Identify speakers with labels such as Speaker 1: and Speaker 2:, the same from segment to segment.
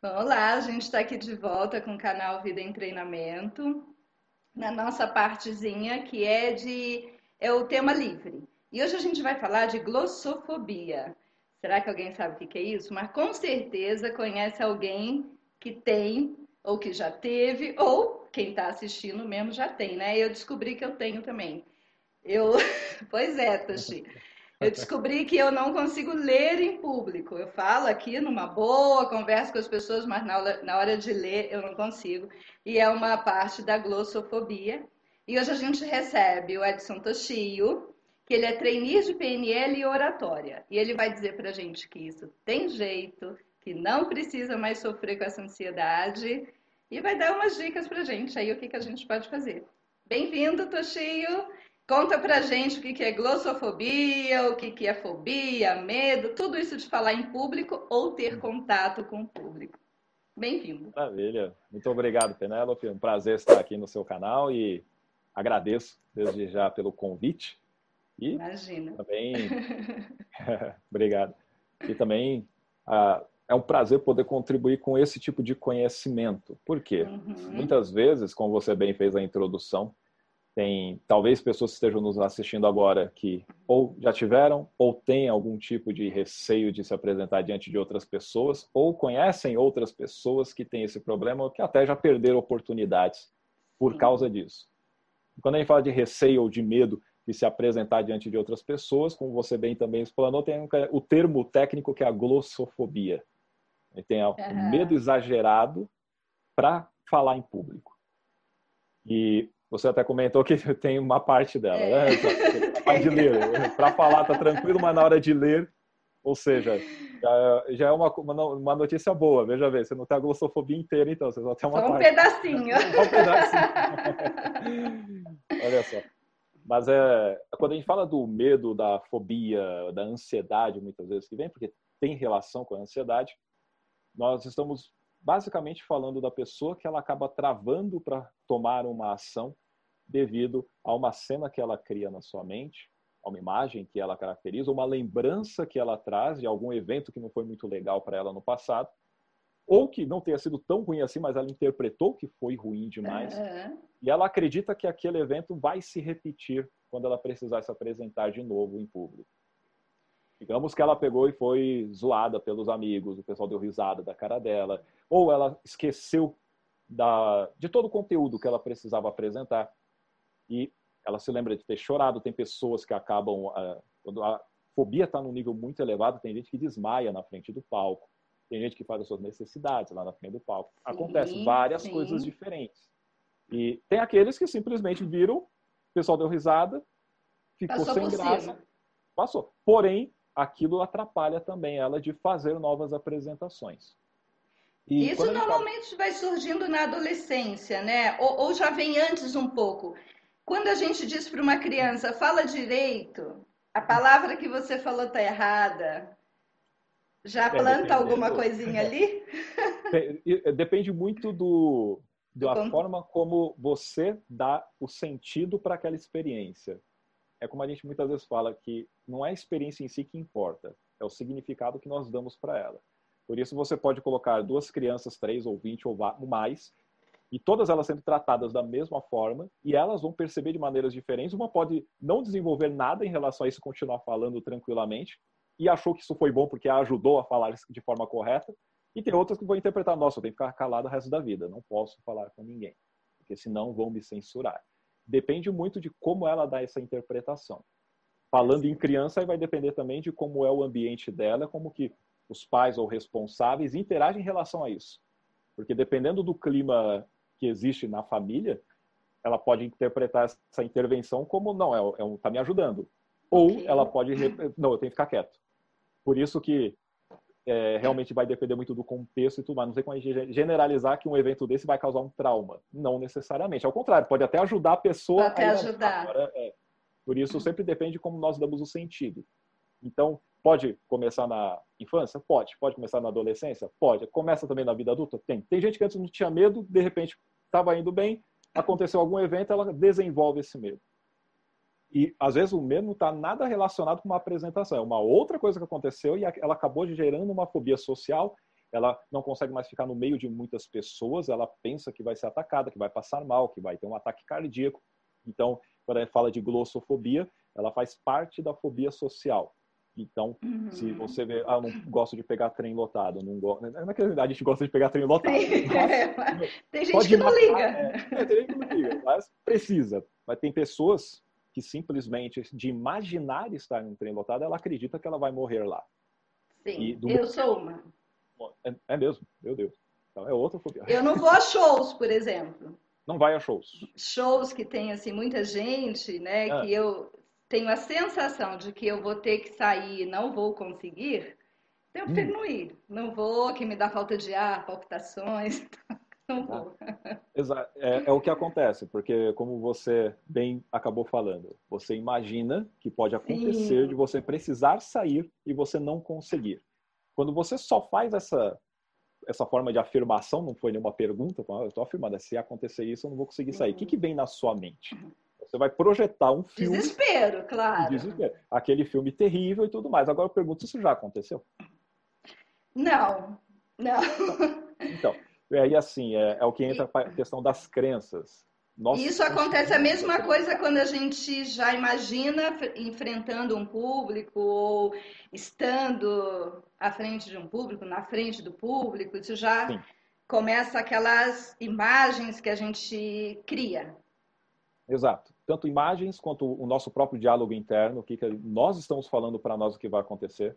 Speaker 1: Olá, a gente está aqui de volta com o canal Vida em Treinamento, na nossa partezinha que é de é o tema livre. E hoje a gente vai falar de glossofobia. Será que alguém sabe o que é isso? Mas com certeza conhece alguém que tem, ou que já teve, ou quem está assistindo mesmo já tem, né? Eu descobri que eu tenho também. Eu, pois é, Toshi. Eu descobri que eu não consigo ler em público. Eu falo aqui numa boa, converso com as pessoas, mas na hora, de ler eu não consigo. E é uma parte da glossofobia. E hoje a gente recebe o Edson Toshio, que ele é trainee de PNL e oratória. E ele vai dizer para a gente que isso tem jeito, que não precisa mais sofrer com essa ansiedade. E vai dar umas dicas para a gente aí o que, que a gente pode fazer. Bem-vindo, Toshio! Conta pra gente o que é glossofobia, o que é fobia, medo, tudo isso de falar em público ou ter contato com o público. Bem-vindo.
Speaker 2: Maravilha. Muito obrigado, Penélope. Um prazer estar aqui no seu canal e agradeço desde já pelo convite.
Speaker 1: E Imagina.
Speaker 2: Também. obrigado. E também ah, é um prazer poder contribuir com esse tipo de conhecimento. Por quê? Uhum. Muitas vezes, como você bem fez a introdução, tem talvez pessoas que estejam nos assistindo agora que ou já tiveram ou têm algum tipo de receio de se apresentar diante de outras pessoas ou conhecem outras pessoas que têm esse problema ou que até já perderam oportunidades por causa disso. Quando a gente fala de receio ou de medo de se apresentar diante de outras pessoas, como você bem também explanou, tem o termo técnico que é a glossofobia. Tem o medo exagerado para falar em público. E você até comentou que tem uma parte dela, é. né? de ler. Para falar tá tranquilo, mas na hora de ler, ou seja, já, já é uma, uma notícia boa. Veja bem, você não tem a glossofobia inteira, então você só tem uma
Speaker 1: só um
Speaker 2: parte.
Speaker 1: pedacinho.
Speaker 2: Só um pedacinho. Olha só. Mas é, quando a gente fala do medo, da fobia, da ansiedade, muitas vezes que vem, porque tem relação com a ansiedade, nós estamos basicamente falando da pessoa que ela acaba travando para tomar uma ação devido a uma cena que ela cria na sua mente, a uma imagem que ela caracteriza, uma lembrança que ela traz de algum evento que não foi muito legal para ela no passado, ou que não tenha sido tão ruim assim, mas ela interpretou que foi ruim demais, uhum. e ela acredita que aquele evento vai se repetir quando ela precisar se apresentar de novo em público. Digamos que ela pegou e foi zoada pelos amigos, o pessoal deu risada da cara dela, ou ela esqueceu da, de todo o conteúdo que ela precisava apresentar e ela se lembra de ter chorado. Tem pessoas que acabam, uh, quando a fobia está num nível muito elevado, tem gente que desmaia na frente do palco, tem gente que faz as suas necessidades lá na frente do palco. Sim, Acontece várias sim. coisas diferentes. E tem aqueles que simplesmente viram, o pessoal deu risada, ficou Passou sem graça, cima. passou. Porém, aquilo atrapalha também ela de fazer novas apresentações.
Speaker 1: E Isso normalmente fala... vai surgindo na adolescência, né? Ou, ou, já vem antes um pouco. Quando a gente diz para uma criança, fala direito, a palavra que você falou está errada, já planta alguma coisinha ali?
Speaker 2: Depende muito do, da Como... forma como você dá o sentido para aquela experiência é como a gente muitas vezes fala que não é a experiência em si que importa, é o significado que nós damos para ela. Por isso você pode colocar duas crianças, três ou vinte ou mais, e todas elas sendo tratadas da mesma forma, e elas vão perceber de maneiras diferentes. Uma pode não desenvolver nada em relação a isso, continuar falando tranquilamente, e achou que isso foi bom porque a ajudou a falar de forma correta, e tem outras que vão interpretar, nossa, eu tenho que ficar calado o resto da vida, não posso falar com ninguém, porque senão vão me censurar depende muito de como ela dá essa interpretação. Falando em criança, vai depender também de como é o ambiente dela, como que os pais ou responsáveis interagem em relação a isso. Porque dependendo do clima que existe na família, ela pode interpretar essa intervenção como não, é, é um, tá me ajudando. Ou okay. ela pode, não, eu tenho que ficar quieto. Por isso que é, realmente vai depender muito do contexto e tudo mais. Não sei como a gente generalizar que um evento desse vai causar um trauma. Não necessariamente. Ao contrário, pode até ajudar a pessoa.
Speaker 1: Pode até ajudar. Agora,
Speaker 2: é. Por isso, sempre depende de como nós damos o sentido. Então, pode começar na infância? Pode. Pode começar na adolescência? Pode. Começa também na vida adulta? Tem. Tem gente que antes não tinha medo, de repente estava indo bem, aconteceu algum evento, ela desenvolve esse medo. E às vezes o medo não está nada relacionado com uma apresentação, é uma outra coisa que aconteceu e ela acabou gerando uma fobia social ela não consegue mais ficar no meio de muitas pessoas, ela pensa que vai ser atacada, que vai passar mal, que vai ter um ataque cardíaco. Então, quando a gente fala de glossofobia, ela faz parte da fobia social. Então, uhum. se você vê, ah, não gosto de pegar trem lotado, não gosto. Não é que a gente gosta de pegar trem lotado.
Speaker 1: Mas, tem gente que não matar, liga. É,
Speaker 2: é, tem gente que não liga, mas precisa. Mas tem pessoas que simplesmente, de imaginar estar em um trem lotado, ela acredita que ela vai morrer lá.
Speaker 1: Sim, eu sou uma.
Speaker 2: É, é, mesmo, meu Deus. Então é outra fobia.
Speaker 1: Eu não vou a shows, por exemplo.
Speaker 2: Não vai a shows.
Speaker 1: Shows que tem assim muita gente, né? É. Que eu tenho a sensação de que eu vou ter que sair e não vou conseguir. Então eu prefiro hum. não ir. Não vou, que me dá falta de ar, palpitações. Não vou.
Speaker 2: Exato. É, é, o que acontece, porque como você bem acabou falando, você imagina que pode acontecer Sim. de você precisar sair e você não conseguir. Quando você só faz essa essa forma de afirmação, não foi nenhuma pergunta, eu estou afirmando, se acontecer isso, eu não vou conseguir sair. Uhum. O que, que vem na sua mente? Você vai projetar um filme.
Speaker 1: Desespero, claro.
Speaker 2: Desespero. Aquele filme terrível e tudo mais. Agora eu pergunto se isso já aconteceu.
Speaker 1: Não, não.
Speaker 2: Então, aí assim, é, é o que entra a questão das crenças.
Speaker 1: Nossa, Isso acontece a mesma coisa quando a gente já imagina enfrentando um público ou estando à frente de um público, na frente do público. Isso já Sim. começa aquelas imagens que a gente cria.
Speaker 2: Exato. Tanto imagens quanto o nosso próprio diálogo interno, o que, que nós estamos falando para nós o que vai acontecer.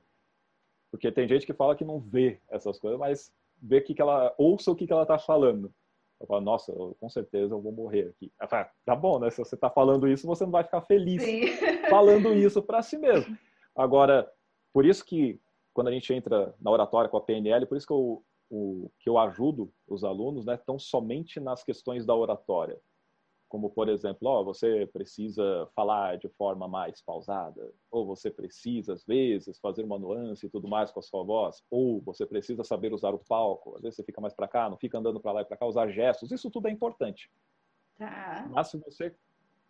Speaker 2: Porque tem gente que fala que não vê essas coisas, mas vê que, que ela ouça o que, que ela está falando. Eu falo, nossa, eu, com certeza eu vou morrer aqui. Falo, tá bom, né? Se você está falando isso, você não vai ficar feliz Sim. falando isso para si mesmo. Agora, por isso que quando a gente entra na oratória com a PNL, por isso que eu, o, que eu ajudo os alunos, né, tão somente nas questões da oratória como por exemplo, ó, você precisa falar de forma mais pausada, ou você precisa às vezes fazer uma nuance e tudo mais com a sua voz, ou você precisa saber usar o palco, às vezes você fica mais para cá, não fica andando para lá e para cá, usar gestos, isso tudo é importante.
Speaker 1: Tá.
Speaker 2: Mas se você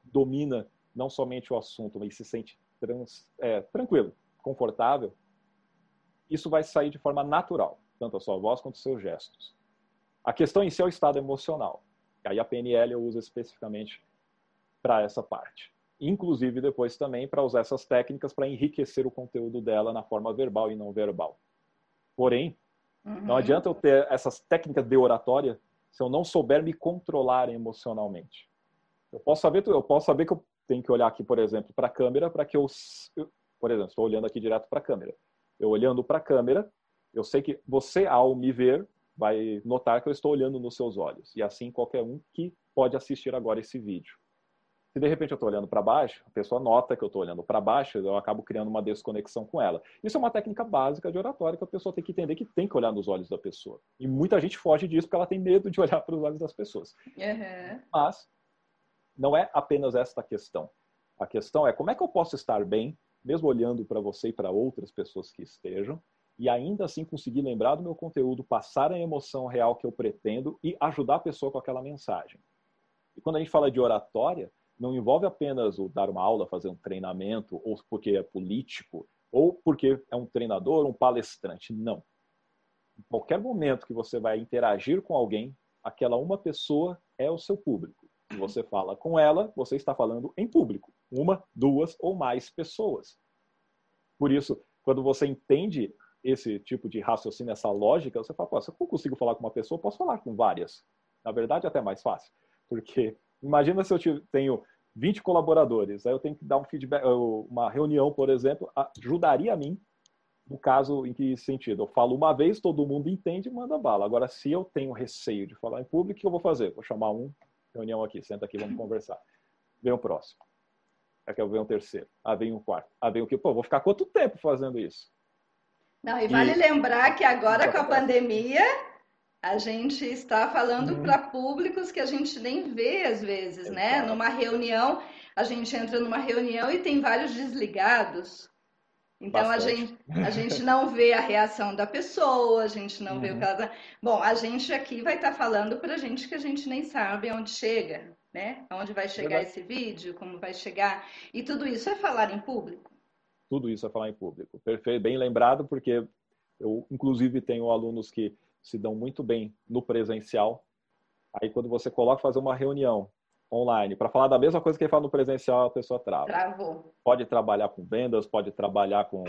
Speaker 2: domina não somente o assunto, mas se sente trans, é, tranquilo, confortável, isso vai sair de forma natural, tanto a sua voz quanto os seus gestos. A questão em si é o estado emocional. Aí a PNL eu uso especificamente para essa parte. Inclusive depois também para usar essas técnicas para enriquecer o conteúdo dela na forma verbal e não verbal. Porém, uhum. não adianta eu ter essas técnicas de oratória se eu não souber me controlar emocionalmente. Eu posso saber, eu posso saber que eu tenho que olhar aqui, por exemplo, para a câmera para que eu, por exemplo, estou olhando aqui direto para a câmera. Eu olhando para a câmera, eu sei que você ao me ver vai notar que eu estou olhando nos seus olhos. E assim qualquer um que pode assistir agora esse vídeo. Se de repente eu estou olhando para baixo, a pessoa nota que eu estou olhando para baixo, eu acabo criando uma desconexão com ela. Isso é uma técnica básica de oratória que a pessoa tem que entender que tem que olhar nos olhos da pessoa. E muita gente foge disso porque ela tem medo de olhar para os olhos das pessoas.
Speaker 1: Uhum.
Speaker 2: Mas não é apenas esta questão. A questão é como é que eu posso estar bem, mesmo olhando para você e para outras pessoas que estejam, e ainda assim conseguir lembrar do meu conteúdo, passar a emoção real que eu pretendo e ajudar a pessoa com aquela mensagem. E quando a gente fala de oratória, não envolve apenas o dar uma aula, fazer um treinamento, ou porque é político, ou porque é um treinador, um palestrante. Não. Em qualquer momento que você vai interagir com alguém, aquela uma pessoa é o seu público. E você fala com ela, você está falando em público. Uma, duas ou mais pessoas. Por isso, quando você entende esse tipo de raciocínio, essa lógica, você fala, Pô, se eu consigo falar com uma pessoa, posso falar com várias. Na verdade, é até mais fácil. Porque imagina se eu tenho 20 colaboradores, aí eu tenho que dar um feedback, uma reunião, por exemplo, ajudaria a mim no caso em que sentido? Eu falo uma vez, todo mundo entende e manda bala. Agora, se eu tenho receio de falar em público, o que eu vou fazer? Vou chamar um, reunião aqui, senta aqui, vamos conversar. Vem o próximo. Aí que eu venho um terceiro. Ah, vem um quarto. Ah, vem o quê? Pô, vou ficar quanto tempo fazendo isso?
Speaker 1: Não, e vale e... lembrar que agora com a pandemia a gente está falando uhum. para públicos que a gente nem vê às vezes, Exato. né? Numa reunião, a gente entra numa reunião e tem vários desligados. Então a gente, a gente não vê a reação da pessoa, a gente não uhum. vê o que ela tá... Bom, a gente aqui vai estar tá falando para gente que a gente nem sabe onde chega, né? Onde vai chegar esse vídeo, como vai chegar. E tudo isso é falar em público
Speaker 2: tudo isso a falar em público. Perfeito, bem lembrado, porque Eu, inclusive, tenho alunos que se dão muito bem no presencial. Aí, quando você coloca fazer uma reunião online para falar da mesma coisa que ele fala no presencial, a pessoa trava.
Speaker 1: Travou.
Speaker 2: Pode trabalhar com vendas, pode trabalhar com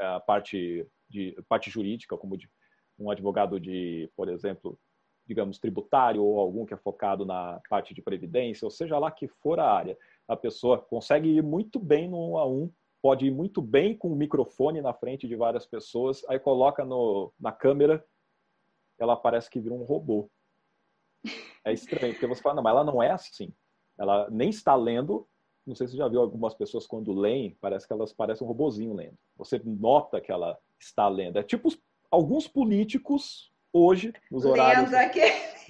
Speaker 2: é, a parte de parte jurídica, como de um advogado de, por exemplo, digamos, tributário ou algum que é focado na parte de previdência, ou seja lá que for a área. A pessoa consegue ir muito bem no um a um, pode ir muito bem com o microfone na frente de várias pessoas, aí coloca no, na câmera, ela parece que vira um robô. É estranho, porque você fala, não, mas ela não é assim. Ela nem está lendo. Não sei se você já viu algumas pessoas quando leem, parece que elas parecem um robozinho lendo. Você nota que ela está lendo. É tipo alguns políticos hoje, nos horários.
Speaker 1: Lendo aqui,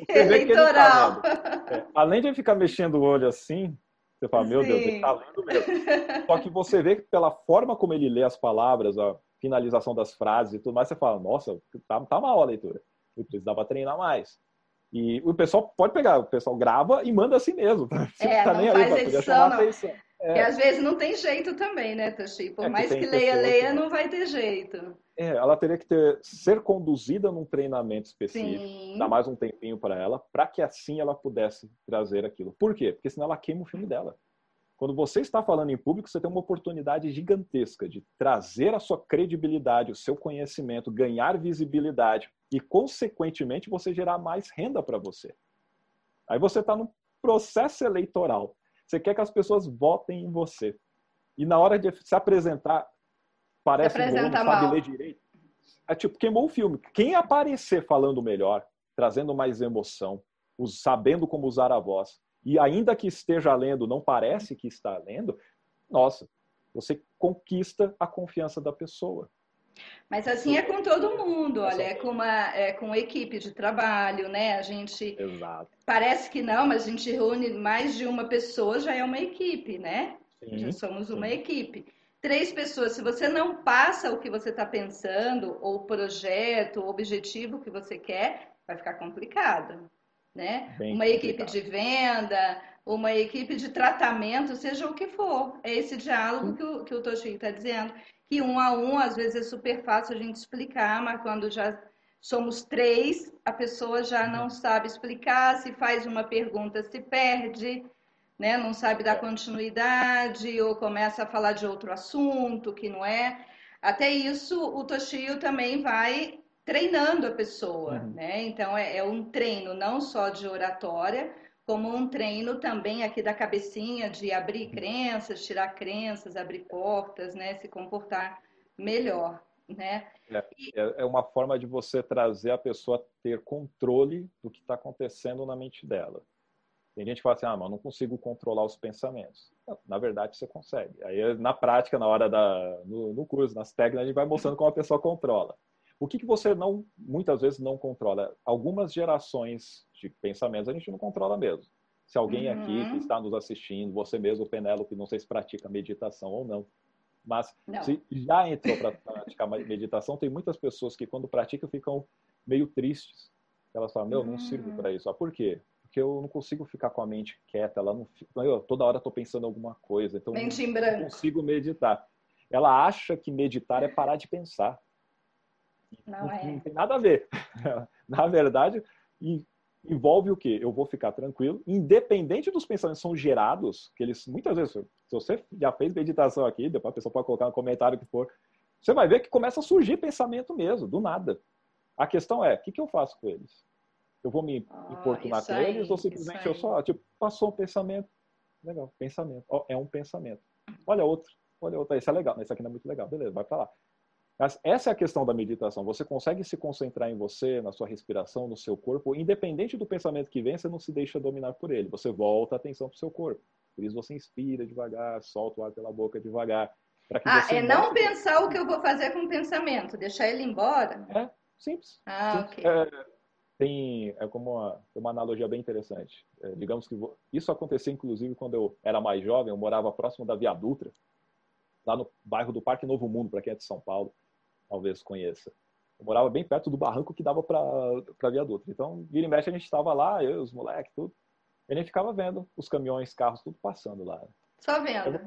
Speaker 1: eleitoral.
Speaker 2: Tá é, além de ficar mexendo o olho assim, você fala, meu Sim. Deus, ele está lendo mesmo. Só que você vê que pela forma como ele lê as palavras, a finalização das frases e tudo mais, você fala, nossa, tá, tá mal a leitura. Eu precisava treinar mais. E o pessoal pode pegar, o pessoal grava e manda assim mesmo.
Speaker 1: É, tá não faz aí, edição, não. Atenção. É. E às vezes não tem jeito também, né, Toshi? Por é mais que, que leia, leia, que... não vai ter jeito.
Speaker 2: É, ela teria que ter, ser conduzida num treinamento específico, Sim. dar mais um tempinho para ela, para que assim ela pudesse trazer aquilo. Por quê? Porque senão ela queima o filme dela. Quando você está falando em público, você tem uma oportunidade gigantesca de trazer a sua credibilidade, o seu conhecimento, ganhar visibilidade e, consequentemente, você gerar mais renda para você. Aí você está no processo eleitoral. Você quer que as pessoas votem em você. E na hora de se apresentar, parece que não sabe ler direito. É tipo, queimou o filme. Quem aparecer falando melhor, trazendo mais emoção, sabendo como usar a voz, e ainda que esteja lendo, não parece que está lendo, nossa, você conquista a confiança da pessoa.
Speaker 1: Mas assim é com todo mundo, olha, é com uma é com equipe de trabalho, né? A gente
Speaker 2: Exato.
Speaker 1: parece que não, mas a gente reúne mais de uma pessoa, já é uma equipe, né? Sim, já somos uma sim. equipe. Três pessoas, se você não passa o que você está pensando, ou o projeto, o objetivo que você quer, vai ficar complicado né? Bem uma equipe de venda, uma equipe de tratamento, seja o que for. É esse diálogo que o, que o Toshio está dizendo. Que um a um, às vezes, é super fácil a gente explicar, mas quando já somos três, a pessoa já uhum. não sabe explicar, se faz uma pergunta, se perde, né? não sabe dar é. continuidade, ou começa a falar de outro assunto que não é. Até isso, o Toshio também vai treinando a pessoa, uhum. né? Então é, é, um treino não só de oratória, como um treino também aqui da cabecinha de abrir uhum. crenças, tirar crenças, abrir portas, né? Se comportar melhor, né?
Speaker 2: É, é, é uma forma de você trazer a pessoa a ter controle do que está acontecendo na mente dela. Tem gente que fala assim, ah, mas não consigo controlar os pensamentos. Na verdade, você consegue. Aí, na prática, na hora da, no, no curso, nas técnicas, a gente vai mostrando como a pessoa controla. O que, que você não, muitas vezes não controla? Algumas gerações de pensamentos a gente não controla mesmo. Se alguém uhum. aqui que está nos assistindo, você mesmo, Penélope, não sei se pratica meditação ou não, mas não. se já entrou para praticar meditação, tem muitas pessoas que quando praticam ficam meio tristes. Elas falam, meu, não sirvo uhum. para isso. Ah, por quê? Porque eu não consigo ficar com a mente quieta, ela não, eu, toda hora estou pensando alguma coisa, então mente não, não consigo meditar. Ela acha que meditar é parar de pensar.
Speaker 1: Não, é.
Speaker 2: não tem nada a ver. Na verdade, envolve o quê? Eu vou ficar tranquilo, independente dos pensamentos que são gerados, que eles muitas vezes, se você já fez meditação aqui, depois a pessoa pode colocar no comentário que for, você vai ver que começa a surgir pensamento mesmo, do nada. A questão é, o que, que eu faço com eles? Eu vou me ah, importunar com eles ou simplesmente eu só, tipo, passou um pensamento, legal, pensamento, é um pensamento. Olha outro, olha outro, esse é legal, esse aqui não é muito legal, beleza, vai para lá. Mas essa é a questão da meditação. Você consegue se concentrar em você, na sua respiração, no seu corpo, independente do pensamento que vem, você não se deixa dominar por ele. Você volta a atenção para o seu corpo. Por isso você inspira devagar, solta o ar pela boca devagar.
Speaker 1: ah, é não pensar o que eu vou fazer com o pensamento, deixar ele embora?
Speaker 2: É, simples.
Speaker 1: Ah,
Speaker 2: simples. ok. É, tem é como uma, uma analogia bem interessante. É, digamos que vou, isso aconteceu inclusive quando eu era mais jovem, eu morava próximo da Via Dutra, lá no bairro do Parque Novo Mundo, para quem é de São Paulo talvez conheça. Eu morava bem perto do barranco que dava para viaduto. Então, vira e mexe, a gente estava lá, eu, os moleques, tudo. E a gente ficava vendo os caminhões, carros, tudo passando lá.
Speaker 1: Só vendo.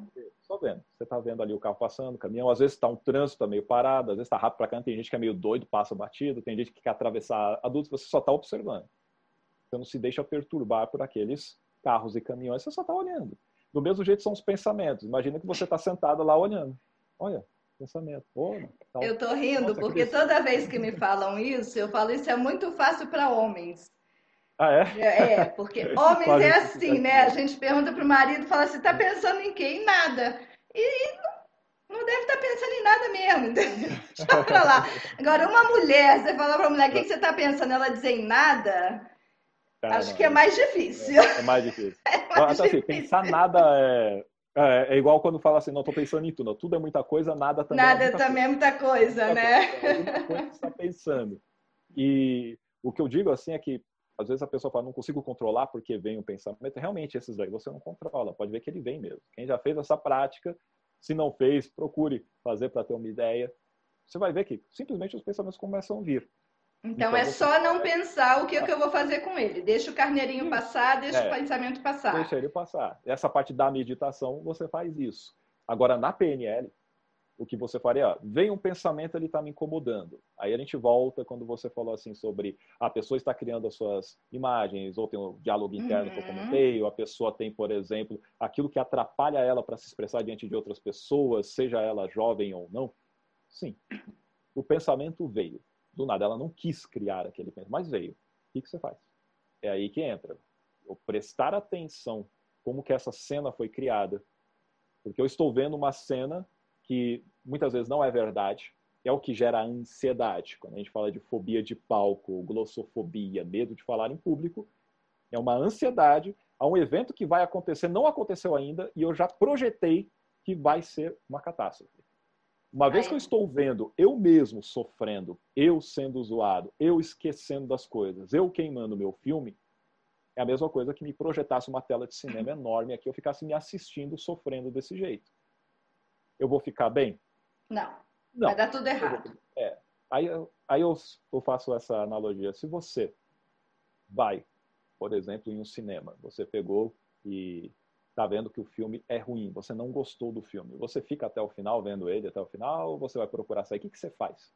Speaker 2: Só vendo. Você está vendo ali o carro passando, o caminhão, às vezes está um trânsito tá meio parado, às vezes está rápido para cá, tem gente que é meio doido, passa batido, tem gente que quer atravessar adultos, você só está observando. Você não se deixa perturbar por aqueles carros e caminhões, você só está olhando. Do mesmo jeito são os pensamentos. Imagina que você está sentado lá olhando. Olha, pensamento. Oh,
Speaker 1: tá... Eu tô rindo Nossa, porque toda vez que me falam isso, eu falo isso é muito fácil para homens.
Speaker 2: Ah, é?
Speaker 1: É, é porque homens é assim, né? A gente pergunta pro marido fala assim, tá pensando em quê? Em nada. E não, não deve estar tá pensando em nada mesmo. Deixa pra lá. Agora, uma mulher, você fala pra mulher, o que, que você tá pensando? Ela dizer em nada, Cara, acho que é mais difícil.
Speaker 2: É, é mais difícil. É mais então, assim, difícil. pensar nada é, é, é, igual quando fala assim, não tô pensando em tudo. Tudo é muita coisa, nada também
Speaker 1: nada
Speaker 2: é muita
Speaker 1: também coisa. é muita coisa, né?
Speaker 2: É muita coisa que você está pensando. E o que eu digo assim é que às vezes a pessoa fala, não consigo controlar porque vem o pensamento. Realmente, esses daí você não controla. Pode ver que ele vem mesmo. Quem já fez essa prática, se não fez, procure fazer para ter uma ideia. Você vai ver que simplesmente os pensamentos começam a vir.
Speaker 1: Então, então é só não pensar o que, que eu vou fazer com ele. Deixa o carneirinho passar, deixa é, o pensamento passar.
Speaker 2: Deixa ele passar. Essa parte da meditação, você faz isso. Agora, na PNL, o que você faria, ó, vem um pensamento, ele está me incomodando. Aí a gente volta quando você falou assim sobre a pessoa está criando as suas imagens, ou tem um diálogo interno uhum. que eu uhum. comentei, ou a pessoa tem, por exemplo, aquilo que atrapalha ela para se expressar diante de outras pessoas, seja ela jovem ou não. Sim, o pensamento veio. Do nada, ela não quis criar aquele pensamento, mas veio. O que, que você faz? É aí que entra. Eu prestar atenção como que essa cena foi criada. Porque eu estou vendo uma cena que muitas vezes não é verdade, é o que gera ansiedade. Quando a gente fala de fobia de palco, glossofobia, medo de falar em público, é uma ansiedade a um evento que vai acontecer, não aconteceu ainda, e eu já projetei que vai ser uma catástrofe. Uma vez que eu estou vendo eu mesmo sofrendo, eu sendo zoado, eu esquecendo das coisas, eu queimando meu filme, é a mesma coisa que me projetasse uma tela de cinema enorme aqui, eu ficasse me assistindo sofrendo desse jeito eu vou ficar bem?
Speaker 1: Não. Não. Vai dar tudo errado.
Speaker 2: É. Aí, aí eu, eu faço essa analogia. Se você vai, por exemplo, em um cinema, você pegou e está vendo que o filme é ruim, você não gostou do filme, você fica até o final vendo ele até o final ou você vai procurar sair? O que, que você faz?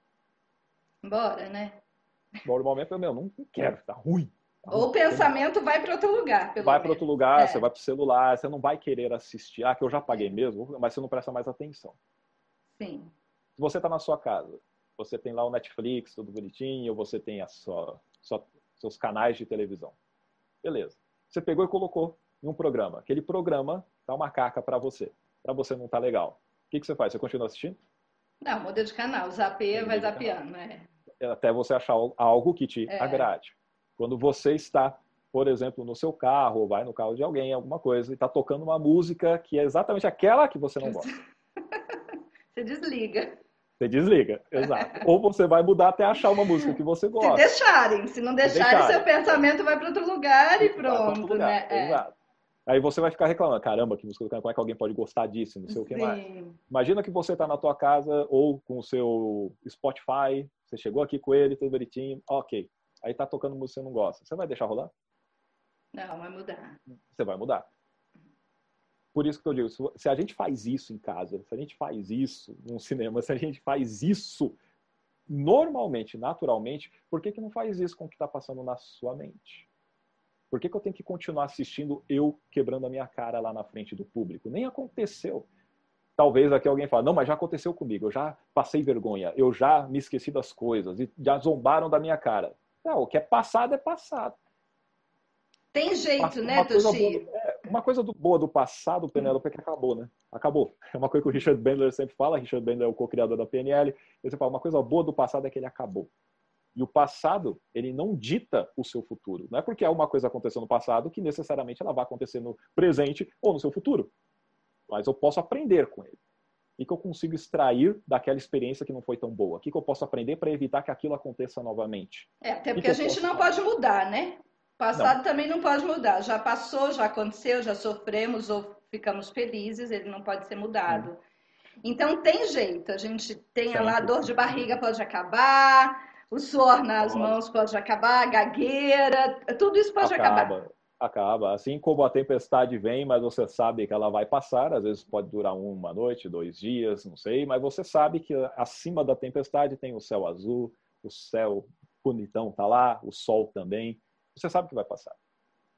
Speaker 1: Bora, né?
Speaker 2: Bora, no momento, meu, não quero, tá ruim.
Speaker 1: Tá Ou o pensamento vai para outro lugar.
Speaker 2: vai para outro lugar, é. você vai para o celular, você não vai querer assistir. Ah, que eu já paguei mesmo, mas você não presta mais atenção.
Speaker 1: Sim.
Speaker 2: Se você está na sua casa, você tem lá o Netflix, tudo bonitinho, ou você tem a sua, sua, seus canais de televisão. Beleza. Você pegou e colocou em um programa. Aquele programa tá uma caca para você. Para você não tá legal. O que, que você faz? Você continua assistindo?
Speaker 1: Não, muda de canal. Zapeia, vai zapeando, né?
Speaker 2: Até você achar algo que te é. agrade. Quando você está, por exemplo, no seu carro, ou vai no carro de alguém, alguma coisa, e está tocando uma música que é exatamente aquela que você não gosta.
Speaker 1: você desliga.
Speaker 2: Você desliga, exato. Ou você vai mudar até achar uma música que você gosta.
Speaker 1: Se deixarem. Se não deixarem, deixarem. seu pensamento vai para outro lugar e pronto, lugar. né? É. Exato.
Speaker 2: Aí você vai ficar reclamando, caramba, que música como é que alguém pode gostar disso, não sei Sim. o que mais. Imagina que você está na tua casa ou com o seu Spotify, você chegou aqui com ele, tudo bonitinho, ok. Aí tá tocando música que você não gosta. Você vai deixar rolar?
Speaker 1: Não, vai mudar.
Speaker 2: Você vai mudar. Por isso que eu digo, se a gente faz isso em casa, se a gente faz isso no cinema, se a gente faz isso normalmente, naturalmente, por que, que não faz isso com o que está passando na sua mente? Por que, que eu tenho que continuar assistindo eu quebrando a minha cara lá na frente do público? Nem aconteceu. Talvez aqui alguém fale, não, mas já aconteceu comigo, eu já passei vergonha, eu já me esqueci das coisas e já zombaram da minha cara. Não, o que é passado é passado.
Speaker 1: Tem jeito, né, Toshi?
Speaker 2: É, uma coisa do, boa do passado, Penélope, é que acabou, né? Acabou. É uma coisa que o Richard Bandler sempre fala, Richard Bandler é o co-criador da PNL, ele fala, uma coisa boa do passado é que ele acabou. E o passado, ele não dita o seu futuro. Não é porque alguma coisa aconteceu no passado que necessariamente ela vai acontecer no presente ou no seu futuro. Mas eu posso aprender com ele e que eu consigo extrair daquela experiência que não foi tão boa? O que, que eu posso aprender para evitar que aquilo aconteça novamente?
Speaker 1: É, até porque a gente não pode mudar, né? Passado não. também não pode mudar. Já passou, já aconteceu, já sofremos ou ficamos felizes, ele não pode ser mudado. Hum. Então tem jeito, a gente tem lá a dor de barriga pode acabar, o suor nas mãos pode acabar, a gagueira, tudo isso pode Acaba. acabar.
Speaker 2: Acaba. Assim como a tempestade vem, mas você sabe que ela vai passar, às vezes pode durar uma noite, dois dias, não sei, mas você sabe que acima da tempestade tem o céu azul, o céu bonitão tá lá, o sol também. Você sabe que vai passar.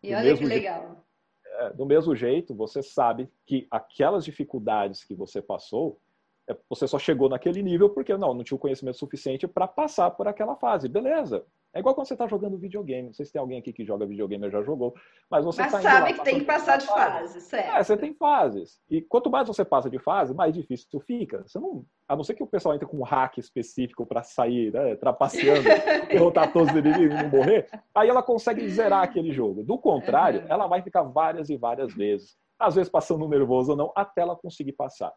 Speaker 1: E do olha que legal.
Speaker 2: Jeito, é, do mesmo jeito, você sabe que aquelas dificuldades que você passou, é, você só chegou naquele nível porque não, não tinha o conhecimento suficiente para passar por aquela fase. Beleza. É igual quando você está jogando videogame. Não sei se tem alguém aqui que joga videogame ou já jogou, mas você
Speaker 1: mas
Speaker 2: tá
Speaker 1: sabe lá, que tem que passar de fase, certo?
Speaker 2: É, você tem fases. E quanto mais você passa de fase, mais difícil fica. Você não, a não ser que o pessoal entre com um hack específico para sair, né, trapaceando, derrotar todos os inimigos e não morrer, aí ela consegue zerar aquele jogo. Do contrário, uhum. ela vai ficar várias e várias vezes, às vezes passando nervoso ou não, até ela conseguir passar.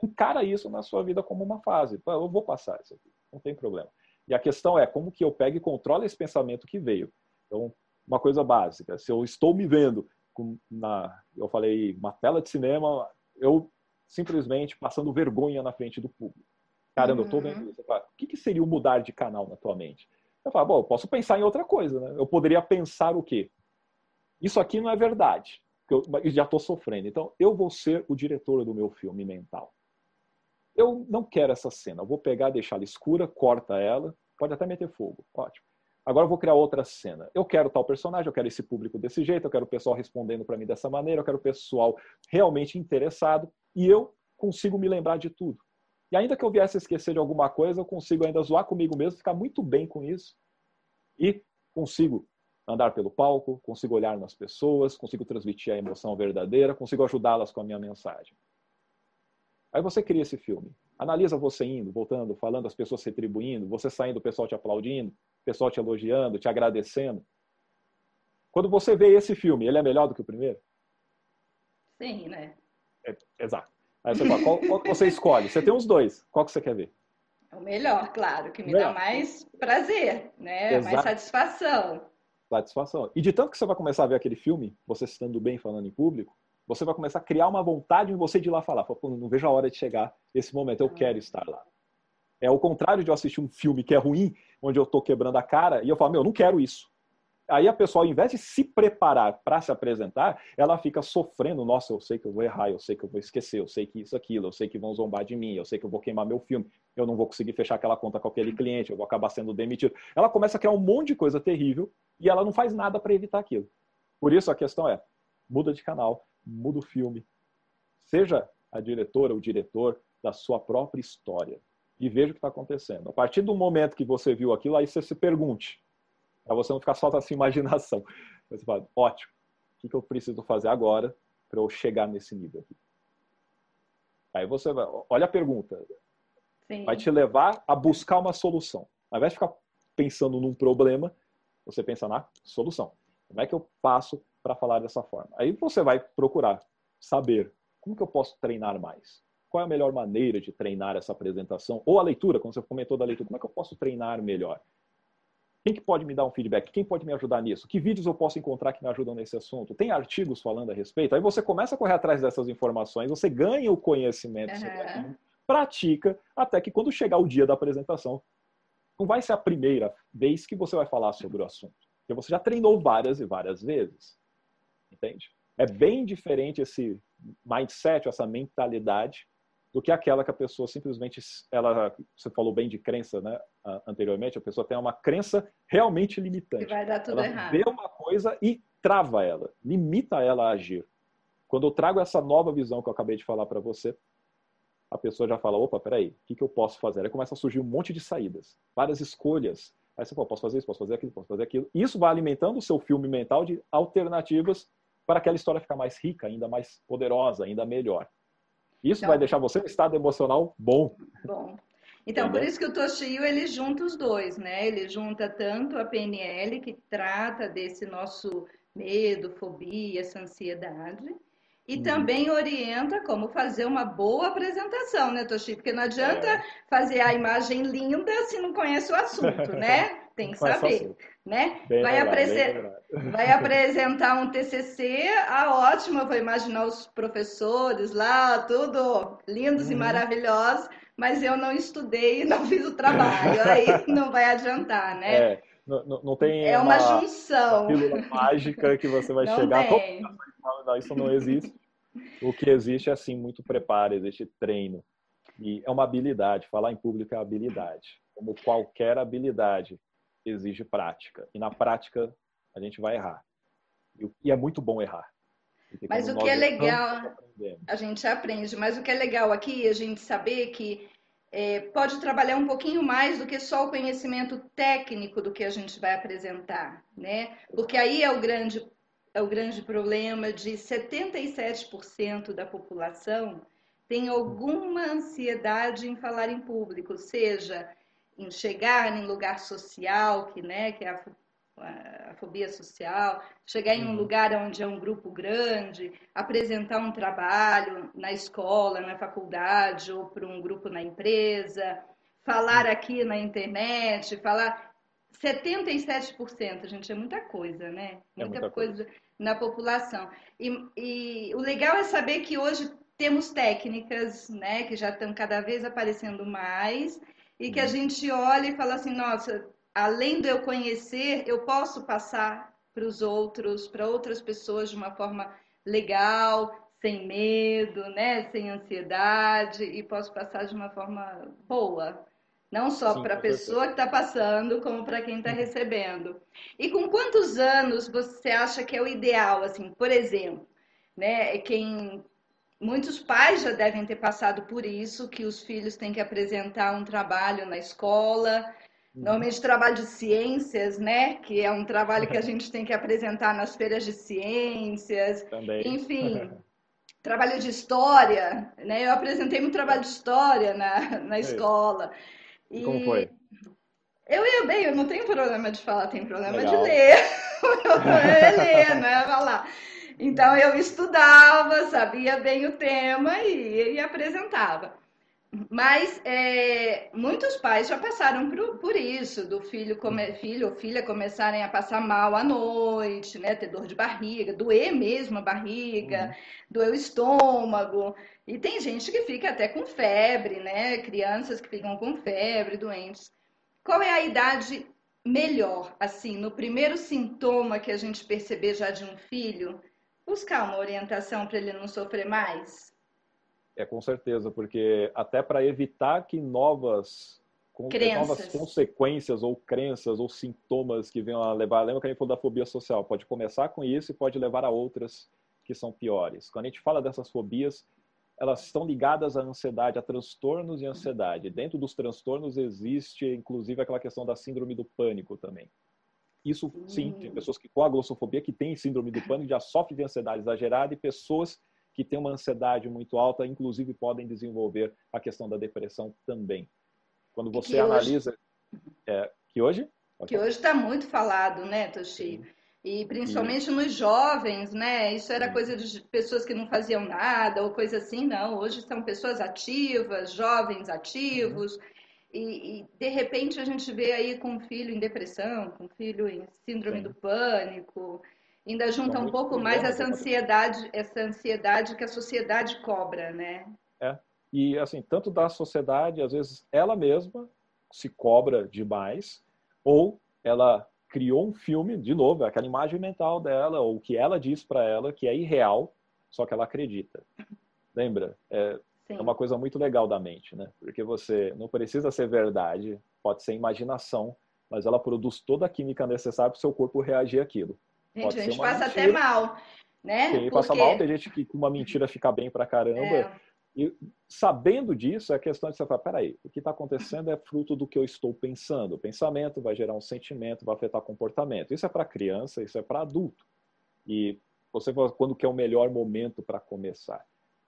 Speaker 2: Encara isso na sua vida como uma fase. Eu vou passar isso aqui, não tem problema. E a questão é como que eu pego e controlo esse pensamento que veio. Então, uma coisa básica, se eu estou me vendo com, na, eu falei, uma tela de cinema, eu simplesmente passando vergonha na frente do público. Caramba, uhum. eu estou vendo isso. O que, que seria o mudar de canal na tua mente? Eu falo, bom, eu posso pensar em outra coisa, né? Eu poderia pensar o quê? Isso aqui não é verdade. Eu já estou sofrendo. Então, eu vou ser o diretor do meu filme mental. Eu não quero essa cena. Eu vou pegar, deixar ela escura, corta ela, pode até meter fogo. Ótimo. Agora eu vou criar outra cena. Eu quero tal personagem, eu quero esse público desse jeito, eu quero o pessoal respondendo para mim dessa maneira, eu quero o pessoal realmente interessado e eu consigo me lembrar de tudo. E ainda que eu viesse a esquecer de alguma coisa, eu consigo ainda zoar comigo mesmo, ficar muito bem com isso e consigo andar pelo palco, consigo olhar nas pessoas, consigo transmitir a emoção verdadeira, consigo ajudá-las com a minha mensagem. Aí você cria esse filme. Analisa você indo, voltando, falando, as pessoas retribuindo, você saindo, o pessoal te aplaudindo, o pessoal te elogiando, te agradecendo. Quando você vê esse filme, ele é melhor do que o primeiro?
Speaker 1: Sim, né?
Speaker 2: É, exato. Aí você fala, qual, qual você escolhe? Você tem os dois. Qual que você quer ver?
Speaker 1: É o melhor, claro, que me melhor. dá mais prazer, né? Exato. Mais satisfação.
Speaker 2: Satisfação. E de tanto que você vai começar a ver aquele filme, você estando bem falando em público, você vai começar a criar uma vontade em você de ir lá falar. Pô, não vejo a hora de chegar esse momento, eu quero estar lá. É o contrário de eu assistir um filme que é ruim, onde eu estou quebrando a cara, e eu falo, meu, eu não quero isso. Aí a pessoa, ao invés de se preparar para se apresentar, ela fica sofrendo. Nossa, eu sei que eu vou errar, eu sei que eu vou esquecer, eu sei que isso, aquilo, eu sei que vão zombar de mim, eu sei que eu vou queimar meu filme, eu não vou conseguir fechar aquela conta com aquele cliente, eu vou acabar sendo demitido. Ela começa a criar um monte de coisa terrível e ela não faz nada para evitar aquilo. Por isso a questão é, muda de canal, muda o filme. Seja a diretora ou o diretor da sua própria história e veja o que está acontecendo. A partir do momento que você viu aquilo, aí você se pergunte, para você não ficar só na sua imaginação. Você fala, ótimo, o que eu preciso fazer agora para eu chegar nesse nível aqui? Aí você vai, olha a pergunta, Sim. vai te levar a buscar uma solução. Ao invés de ficar pensando num problema, você pensa na solução. Como é que eu faço para falar dessa forma. Aí você vai procurar saber como que eu posso treinar mais. Qual é a melhor maneira de treinar essa apresentação? Ou a leitura, como você comentou da leitura, como é que eu posso treinar melhor? Quem que pode me dar um feedback? Quem pode me ajudar nisso? Que vídeos eu posso encontrar que me ajudam nesse assunto? Tem artigos falando a respeito? Aí você começa a correr atrás dessas informações, você ganha o conhecimento uhum. sobre aquilo, pratica, até que quando chegar o dia da apresentação, não vai ser a primeira vez que você vai falar sobre o assunto. Porque você já treinou várias e várias vezes entende? É bem diferente esse mindset, essa mentalidade, do que aquela que a pessoa simplesmente, ela, você falou bem de crença, né, anteriormente, a pessoa tem uma crença realmente limitante. Que
Speaker 1: vai dar tudo
Speaker 2: ela
Speaker 1: errado.
Speaker 2: vê uma coisa e trava ela, limita ela a agir. Quando eu trago essa nova visão que eu acabei de falar para você, a pessoa já fala, opa, peraí, o que, que eu posso fazer? Aí começa a surgir um monte de saídas, várias escolhas. Aí você fala, posso fazer isso, posso fazer aquilo, posso fazer aquilo. Isso vai alimentando o seu filme mental de alternativas para aquela história ficar mais rica, ainda mais poderosa, ainda melhor. Isso então, vai deixar você um estado emocional bom.
Speaker 1: Bom. Então, por isso que o Toshio, ele junta os dois, né? Ele junta tanto a PNL, que trata desse nosso medo, fobia, essa ansiedade, e uhum. também orienta como fazer uma boa apresentação, né, Toshi? Porque não adianta é. fazer a imagem linda se não conhece o assunto, né? Tem que saber, né? vai, apresen... vai apresentar um TCC, ah, ótimo, eu vou imaginar os professores lá, tudo lindos uhum. e maravilhosos, mas eu não estudei, não fiz o trabalho, aí não vai adiantar, né?
Speaker 2: É. Não, não, não tem
Speaker 1: é uma, uma junção.
Speaker 2: mágica que você vai
Speaker 1: não
Speaker 2: chegar.
Speaker 1: Tem.
Speaker 2: Não, isso não existe. O que existe é assim muito preparo, existe treino. E é uma habilidade. Falar em público é habilidade. Como qualquer habilidade, exige prática. E na prática, a gente vai errar. E é muito bom errar.
Speaker 1: Mas o que é legal, a gente aprende. Mas o que é legal aqui é a gente saber que é, pode trabalhar um pouquinho mais do que só o conhecimento técnico do que a gente vai apresentar, né? Porque aí é o grande, é o grande problema de 77% da população tem alguma ansiedade em falar em público, seja em chegar em lugar social, que, né, que é a a fobia social, chegar em um uhum. lugar onde é um grupo grande, apresentar um trabalho na escola, na faculdade ou para um grupo na empresa, falar uhum. aqui na internet, falar 77%, gente, é muita coisa, né?
Speaker 2: Muita, é muita
Speaker 1: coisa,
Speaker 2: coisa,
Speaker 1: na população. E, e o legal é saber que hoje temos técnicas, né, que já estão cada vez aparecendo mais e que a uhum. gente olha e fala assim, nossa, além de eu conhecer, eu posso passar para os outros, para outras pessoas de uma forma legal, sem medo, né? sem ansiedade, e posso passar de uma forma boa. Não só para a pessoa que está passando, como para quem está uhum. recebendo. E com quantos anos você acha que é o ideal? Assim, por exemplo, né? Quem muitos pais já devem ter passado por isso, que os filhos têm que apresentar um trabalho na escola, Normalmente trabalho de ciências, né? Que é um trabalho que a gente tem que apresentar nas feiras de ciências.
Speaker 2: Também.
Speaker 1: Enfim, trabalho de história, né? Eu apresentei um trabalho de história na, na escola.
Speaker 2: E, como foi?
Speaker 1: Eu ia bem, eu não tenho problema de falar, tenho problema Legal. de ler. eu ler, né? Falar. Então eu estudava, sabia bem o tema e, e apresentava. Mas é, muitos pais já passaram por, por isso, do filho, come, filho ou filha começarem a passar mal à noite, né? Ter dor de barriga, doer mesmo a barriga, uhum. doer o estômago. E tem gente que fica até com febre, né? Crianças que ficam com febre, doentes. Qual é a idade melhor, assim, no primeiro sintoma que a gente perceber já de um filho, buscar uma orientação para ele não sofrer mais?
Speaker 2: É com certeza, porque até para evitar que novas, novas consequências ou crenças ou sintomas que venham a levar, lembra que a gente falou da fobia social, pode começar com isso e pode levar a outras que são piores. Quando a gente fala dessas fobias, elas estão ligadas à ansiedade, a transtornos e ansiedade. Dentro dos transtornos existe, inclusive, aquela questão da síndrome do pânico também. Isso, sim, tem pessoas que com a glossofobia que têm síndrome do pânico já sofrem de ansiedade exagerada e pessoas que têm uma ansiedade muito alta, inclusive podem desenvolver a questão da depressão também. Quando você analisa hoje... é, que hoje
Speaker 1: que hoje está muito falado, né, Toshi? E principalmente nos jovens, né? Isso era coisa de pessoas que não faziam nada ou coisa assim, não. Hoje são pessoas ativas, jovens ativos. Uhum. E, e, de repente a gente vê aí com um filho em depressão, com um filho em síndrome Sim. do pânico ainda junta um pouco mais essa ansiedade, essa ansiedade que a sociedade cobra, né?
Speaker 2: É. E assim, tanto da sociedade, às vezes ela mesma se cobra demais, ou ela criou um filme, de novo, é aquela imagem mental dela, ou o que ela diz para ela, que é irreal, só que ela acredita. Lembra? É, é, uma coisa muito legal da mente, né? Porque você não precisa ser verdade, pode ser imaginação, mas ela produz toda a química necessária para o seu corpo reagir àquilo.
Speaker 1: Gente, a gente passa mentira. até mal, né?
Speaker 2: Tem Porque... passa mal, tem gente que com uma mentira fica bem pra caramba. É. E sabendo disso, é questão de você falar, peraí, o que está acontecendo é fruto do que eu estou pensando. O pensamento vai gerar um sentimento, vai afetar comportamento. Isso é para criança, isso é para adulto. E você quando que é o melhor momento para começar?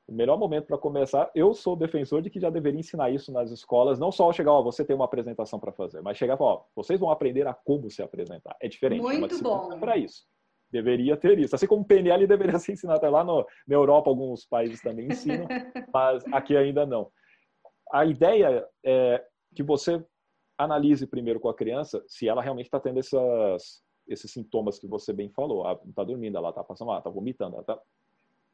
Speaker 2: O melhor momento para começar, eu sou defensor de que já deveria ensinar isso nas escolas, não só chegar, ó, você tem uma apresentação para fazer, mas chegar e falar, ó, vocês vão aprender a como se apresentar. É diferente.
Speaker 1: Muito é bom.
Speaker 2: Para isso. Deveria ter isso. Assim como o PNL deveria ser ensinado até lá no, na Europa, alguns países também ensinam, mas aqui ainda não. A ideia é que você analise primeiro com a criança se ela realmente está tendo essas, esses sintomas que você bem falou. Ela está dormindo, ela está passando mal, está vomitando. Ela tá...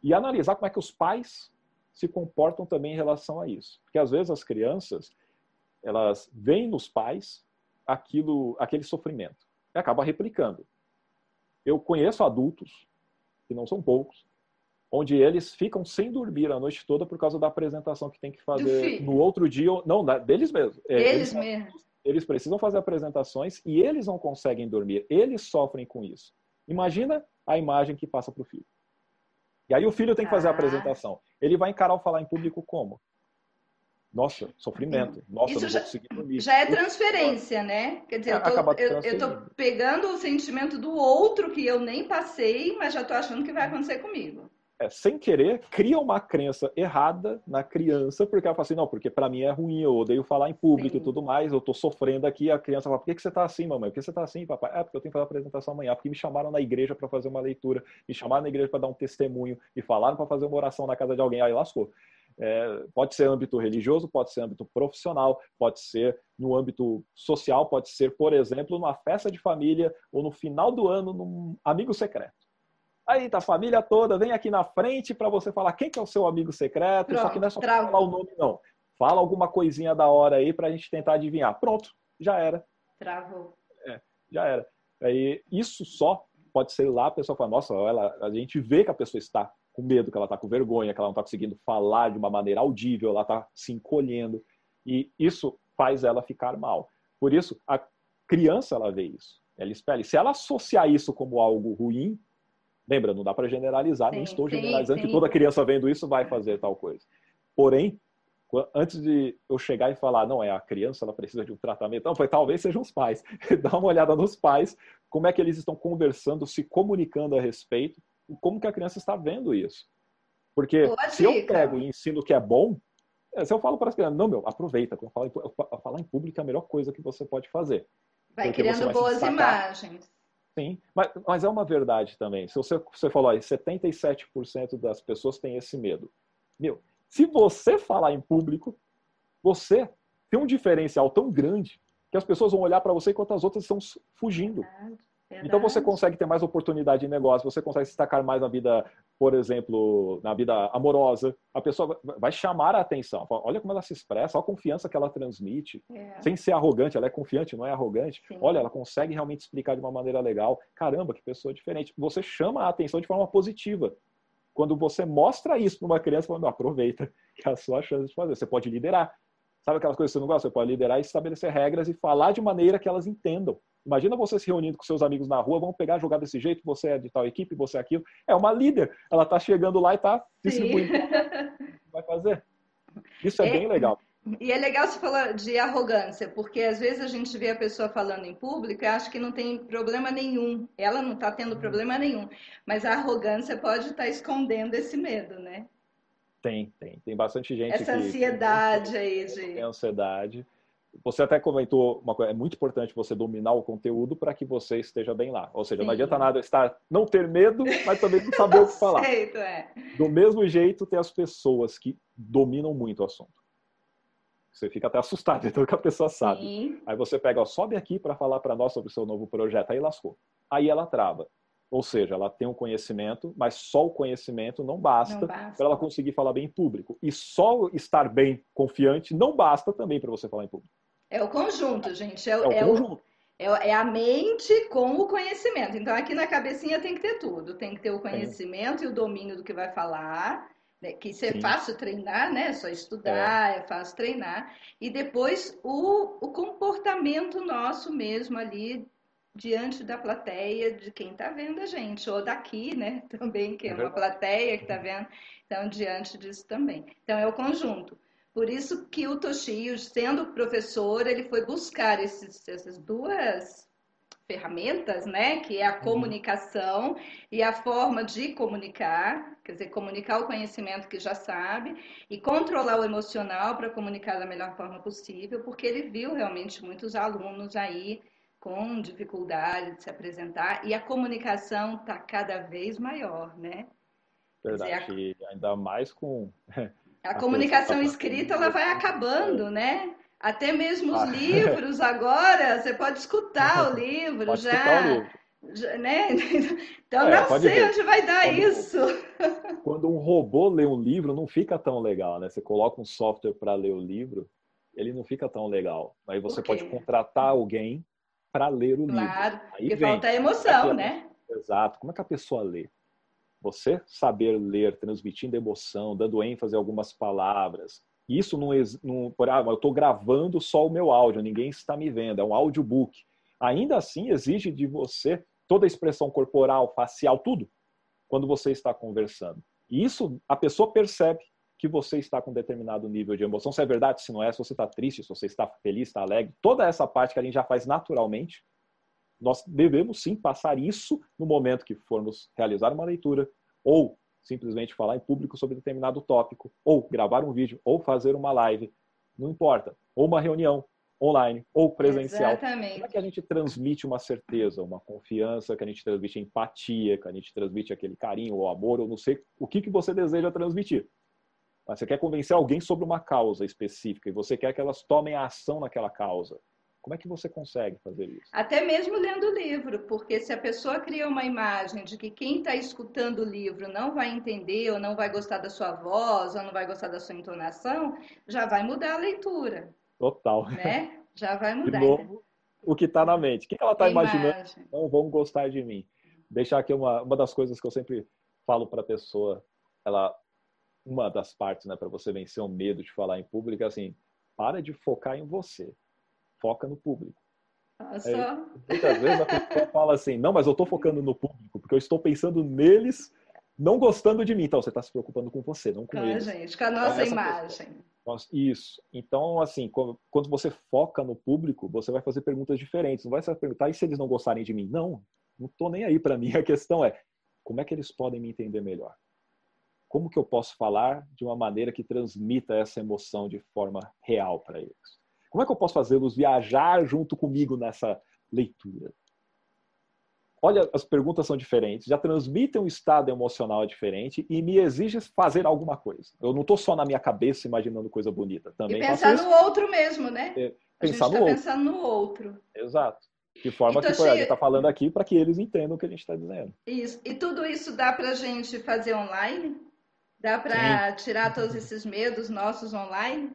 Speaker 2: E analisar como é que os pais se comportam também em relação a isso. Porque às vezes as crianças, elas veem nos pais aquilo, aquele sofrimento. e acaba replicando. Eu conheço adultos, que não são poucos, onde eles ficam sem dormir a noite toda por causa da apresentação que tem que fazer no outro dia, não, deles mesmos.
Speaker 1: É, eles, eles mesmos.
Speaker 2: Eles precisam fazer apresentações e eles não conseguem dormir, eles sofrem com isso. Imagina a imagem que passa para o filho. E aí o filho tem que fazer ah. a apresentação. Ele vai encarar o falar em público como? Nossa, sofrimento. Nossa, Isso não
Speaker 1: já,
Speaker 2: vou conseguir dormir.
Speaker 1: Já é transferência, né? Quer dizer, eu estou pegando o sentimento do outro que eu nem passei, mas já estou achando que vai acontecer comigo.
Speaker 2: É, sem querer, cria uma crença errada na criança, porque ela fala assim, não, porque para mim é ruim, eu odeio falar em público Sim. e tudo mais, eu estou sofrendo aqui, a criança fala, por que, que você está assim, mamãe? Por que você está assim, papai? É, porque eu tenho que fazer apresentação amanhã, porque me chamaram na igreja para fazer uma leitura, me chamaram na igreja para dar um testemunho, me falaram para fazer uma oração na casa de alguém, aí lascou. É, pode ser âmbito religioso, pode ser âmbito profissional, pode ser no âmbito social, pode ser, por exemplo, numa festa de família ou no final do ano num amigo secreto. Aí tá a família toda, vem aqui na frente para você falar quem que é o seu amigo secreto, Pronto, só que não é só travo. falar o nome não. Fala alguma coisinha da hora aí para a gente tentar adivinhar. Pronto, já era.
Speaker 1: Travou.
Speaker 2: É, já era. Aí, isso só pode ser lá a pessoa fala, nossa, ela, a gente vê que a pessoa está com medo, que ela está com vergonha, que ela não está conseguindo falar de uma maneira audível, ela está se encolhendo. E isso faz ela ficar mal. Por isso, a criança ela vê isso. Ela espera. E se ela associar isso como algo ruim, lembra, não dá para generalizar, sim, não estou generalizando sim, que toda criança vendo isso vai fazer tal coisa. Porém, antes de eu chegar e falar, não, é a criança, ela precisa de um tratamento, não, foi talvez sejam os pais. Dá uma olhada nos pais, como é que eles estão conversando, se comunicando a respeito, como que a criança está vendo isso. Porque Boa se dica. eu pego e ensino que é bom, é, se eu falo para as crianças, não, meu, aproveita, falar em, falar em público é a melhor coisa que você pode fazer.
Speaker 1: Vai criando vai boas imagens.
Speaker 2: Sim, mas, mas, é uma verdade também. Se você, você falou aí, 77% das pessoas têm esse medo. Meu, se você falar em público, você tem um diferencial tão grande que as pessoas vão olhar para você enquanto as outras estão fugindo. Verdade. Verdade. Então você consegue ter mais oportunidade de negócio, você consegue se destacar mais na vida, por exemplo, na vida amorosa. A pessoa vai chamar a atenção. Olha como ela se expressa, olha a confiança que ela transmite, é. sem ser arrogante. Ela é confiante, não é arrogante. Sim. Olha, ela consegue realmente explicar de uma maneira legal. Caramba, que pessoa diferente. Você chama a atenção de forma positiva. Quando você mostra isso para uma criança, falando, aproveita, que é a sua chance de fazer. Você pode liderar. Sabe aquelas coisas que você não gosta? Você pode liderar e estabelecer regras e falar de maneira que elas entendam. Imagina você se reunindo com seus amigos na rua, vamos pegar, jogar desse jeito, você é de tal equipe, você é aquilo. É uma líder, ela está chegando lá e está distribuindo. Vai fazer. Isso é, é, bem legal.
Speaker 1: E é legal você falar de arrogância, porque às vezes a gente vê a pessoa falando em público e acha que não tem problema nenhum. Ela não está tendo problema nenhum. Mas a arrogância pode estar tá escondendo esse medo, né?
Speaker 2: Tem, tem. Tem bastante gente
Speaker 1: Essa que, ansiedade que, aí,
Speaker 2: gente. Tem ansiedade. Você até comentou uma coisa, é muito importante você dominar o conteúdo para que você esteja bem lá. Ou seja, Sim. não adianta nada estar não ter medo, mas também não saber o que falar.
Speaker 1: Aceito, é.
Speaker 2: Do mesmo jeito, tem as pessoas que dominam muito o assunto. Você fica até assustado de tudo que a pessoa sabe. Sim. Aí você pega, ó, sobe aqui para falar para nós sobre o seu novo projeto. Aí lascou. Aí ela trava. Ou seja, ela tem um conhecimento, mas só o conhecimento não basta, basta. para ela conseguir falar bem em público. E só estar bem confiante não basta também para você falar em público.
Speaker 1: É o conjunto, gente. É, é o é conjunto. O, é, é, a mente com o conhecimento. Então, aqui na cabecinha tem que ter tudo. Tem que ter o conhecimento Sim. e o domínio do que vai falar. Né? Que isso é Sim. fácil treinar, né? É só estudar, é. é fácil treinar. E depois o, o comportamento nosso mesmo ali diante da plateia de quem está vendo a gente, ou daqui, né? Também, que é, é uma plateia que está vendo. Então, diante disso também. Então, é o conjunto. Por isso que o Toshio, sendo professor, ele foi buscar esses, essas duas ferramentas, né? Que é a uhum. comunicação e a forma de comunicar, quer dizer, comunicar o conhecimento que já sabe e controlar o emocional para comunicar da melhor forma possível, porque ele viu realmente muitos alunos aí com dificuldade de se apresentar e a comunicação está cada vez maior, né?
Speaker 2: Verdade, dizer, a... ainda mais com
Speaker 1: A comunicação escrita ela vai acabando, né? Até mesmo os ah. livros agora, você pode escutar o livro pode já. O livro. já né? Então é, não sei ver. onde vai dar quando, isso.
Speaker 2: Quando um robô lê um livro, não fica tão legal, né? Você coloca um software para ler o livro, ele não fica tão legal. Aí você pode contratar alguém para ler o
Speaker 1: claro,
Speaker 2: livro.
Speaker 1: Claro, porque vem, falta a emoção,
Speaker 2: a,
Speaker 1: né?
Speaker 2: Exato. Como é que a pessoa lê? Você saber ler, transmitindo emoção, dando ênfase a algumas palavras. Isso não, não por, ah, eu estou gravando só o meu áudio, ninguém está me vendo, é um audiobook. Ainda assim, exige de você toda a expressão corporal, facial, tudo, quando você está conversando. E isso a pessoa percebe que você está com determinado nível de emoção, se é verdade, se não é, se você está triste, se você está feliz, está alegre, toda essa parte que a gente já faz naturalmente, nós devemos sim passar isso no momento que formos realizar uma leitura, ou simplesmente falar em público sobre determinado tópico, ou gravar um vídeo, ou fazer uma live, não importa, ou uma reunião online ou presencial.
Speaker 1: Exatamente.
Speaker 2: Como é que a gente transmite uma certeza, uma confiança, que a gente transmite empatia, que a gente transmite aquele carinho ou amor, ou não sei o que, que você deseja transmitir. Mas você quer convencer alguém sobre uma causa específica e você quer que elas tomem a ação naquela causa. Como é que você consegue fazer isso?
Speaker 1: Até mesmo lendo o livro, porque se a pessoa cria uma imagem de que quem está escutando o livro não vai entender, ou não vai gostar da sua voz, ou não vai gostar da sua entonação, já vai mudar a leitura.
Speaker 2: Total.
Speaker 1: Né? Já vai mudar.
Speaker 2: De novo, o que está na mente. O que ela está imaginando? Não vão gostar de mim. Deixar aqui uma, uma das coisas que eu sempre falo para a pessoa, ela uma das partes, né, para você vencer o medo de falar em público, é assim, para de focar em você, foca no público.
Speaker 1: Nossa.
Speaker 2: Aí, muitas vezes a pessoa fala assim, não, mas eu estou focando no público, porque eu estou pensando neles não gostando de mim. Então, você está se preocupando com você, não com ah, eles.
Speaker 1: gente, com a nossa então, imagem.
Speaker 2: Isso. Então, assim, quando você foca no público, você vai fazer perguntas diferentes. Não vai se perguntar, e se eles não gostarem de mim? Não, não estou nem aí para mim. A questão é, como é que eles podem me entender melhor? como que eu posso falar de uma maneira que transmita essa emoção de forma real para eles? Como é que eu posso fazê-los viajar junto comigo nessa leitura? Olha, as perguntas são diferentes, já transmitem um estado emocional diferente e me exige fazer alguma coisa. Eu não estou só na minha cabeça imaginando coisa bonita. Também
Speaker 1: e pensar no outro mesmo, né?
Speaker 2: É, pensar no tá
Speaker 1: outro. pensando no outro.
Speaker 2: Exato. De forma então, que a gente está falando aqui para que eles entendam o que a gente está dizendo.
Speaker 1: Isso. E tudo isso dá para a gente fazer online? Dá para tirar todos esses medos nossos online?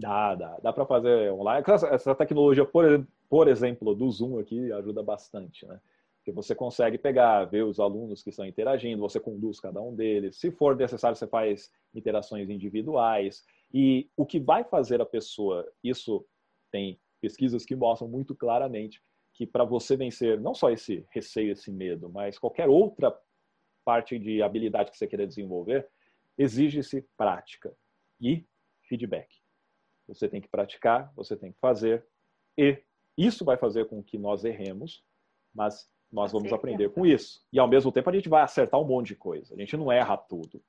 Speaker 2: Dá, dá. Dá para fazer online. Essa tecnologia, por, por exemplo, do Zoom aqui ajuda bastante, né? Porque você consegue pegar, ver os alunos que estão interagindo, você conduz cada um deles. Se for necessário, você faz interações individuais. E o que vai fazer a pessoa, isso tem pesquisas que mostram muito claramente que para você vencer não só esse receio, esse medo, mas qualquer outra parte de habilidade que você queira desenvolver, exige-se prática e feedback. Você tem que praticar, você tem que fazer, e isso vai fazer com que nós erremos, mas nós vamos aprender com isso. E ao mesmo tempo a gente vai acertar um monte de coisa. A gente não erra tudo.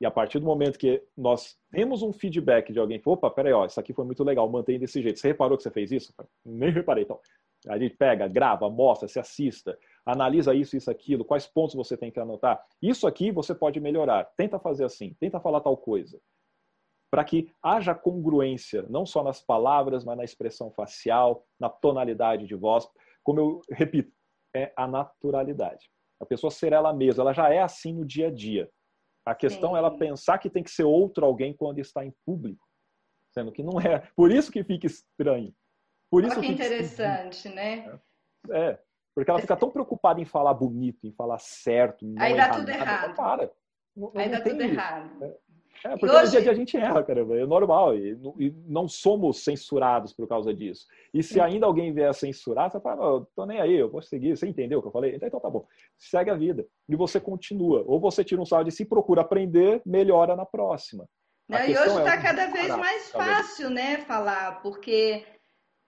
Speaker 2: E a partir do momento que nós temos um feedback de alguém, opa, peraí, ó, isso aqui foi muito legal, mantém desse jeito. Você reparou que você fez isso? Nem reparei. Então, a gente pega, grava, mostra, se assista, analisa isso, isso, aquilo, quais pontos você tem que anotar. Isso aqui você pode melhorar. Tenta fazer assim, tenta falar tal coisa. Para que haja congruência, não só nas palavras, mas na expressão facial, na tonalidade de voz. Como eu repito, é a naturalidade. A pessoa ser ela mesma, ela já é assim no dia a dia. A questão Sim. é ela pensar que tem que ser outro alguém quando está em público, sendo que não é. Por isso que fica estranho. Por isso
Speaker 1: Olha que interessante, né?
Speaker 2: É. Porque ela fica tão preocupada em falar bonito, em falar certo.
Speaker 1: Aí dá tudo errado.
Speaker 2: Para.
Speaker 1: Não, Aí dá tudo isso. errado.
Speaker 2: É, porque hoje... no dia a dia a gente erra, caramba, é normal. E, e, não somos censurados por causa disso. E se ainda alguém vier censurar, você fala, não, tô nem aí, eu vou seguir. Você entendeu o que eu falei? Então tá bom. Segue a vida. E você continua. Ou você tira um saldo de si, procura aprender, melhora na próxima.
Speaker 1: Não, e hoje está é cada vez mais fácil, né, falar, porque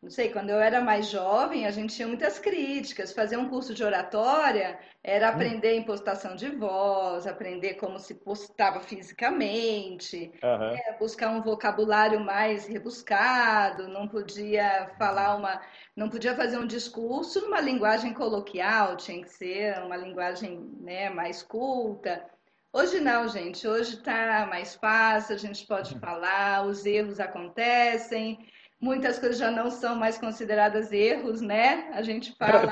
Speaker 1: não sei, quando eu era mais jovem, a gente tinha muitas críticas. Fazer um curso de oratória era hum. aprender impostação de voz, aprender como se postava fisicamente, uhum. é, buscar um vocabulário mais rebuscado, não podia falar uma. não podia fazer um discurso numa linguagem coloquial, tinha que ser uma linguagem né, mais culta. Hoje não, gente. Hoje está mais fácil, a gente pode uhum. falar, os erros acontecem muitas coisas já não são mais consideradas erros, né? A gente fala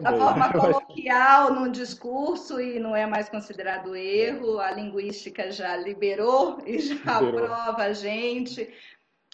Speaker 1: da forma coloquial num discurso e não é mais considerado erro. A linguística já liberou e já liberou. aprova a gente.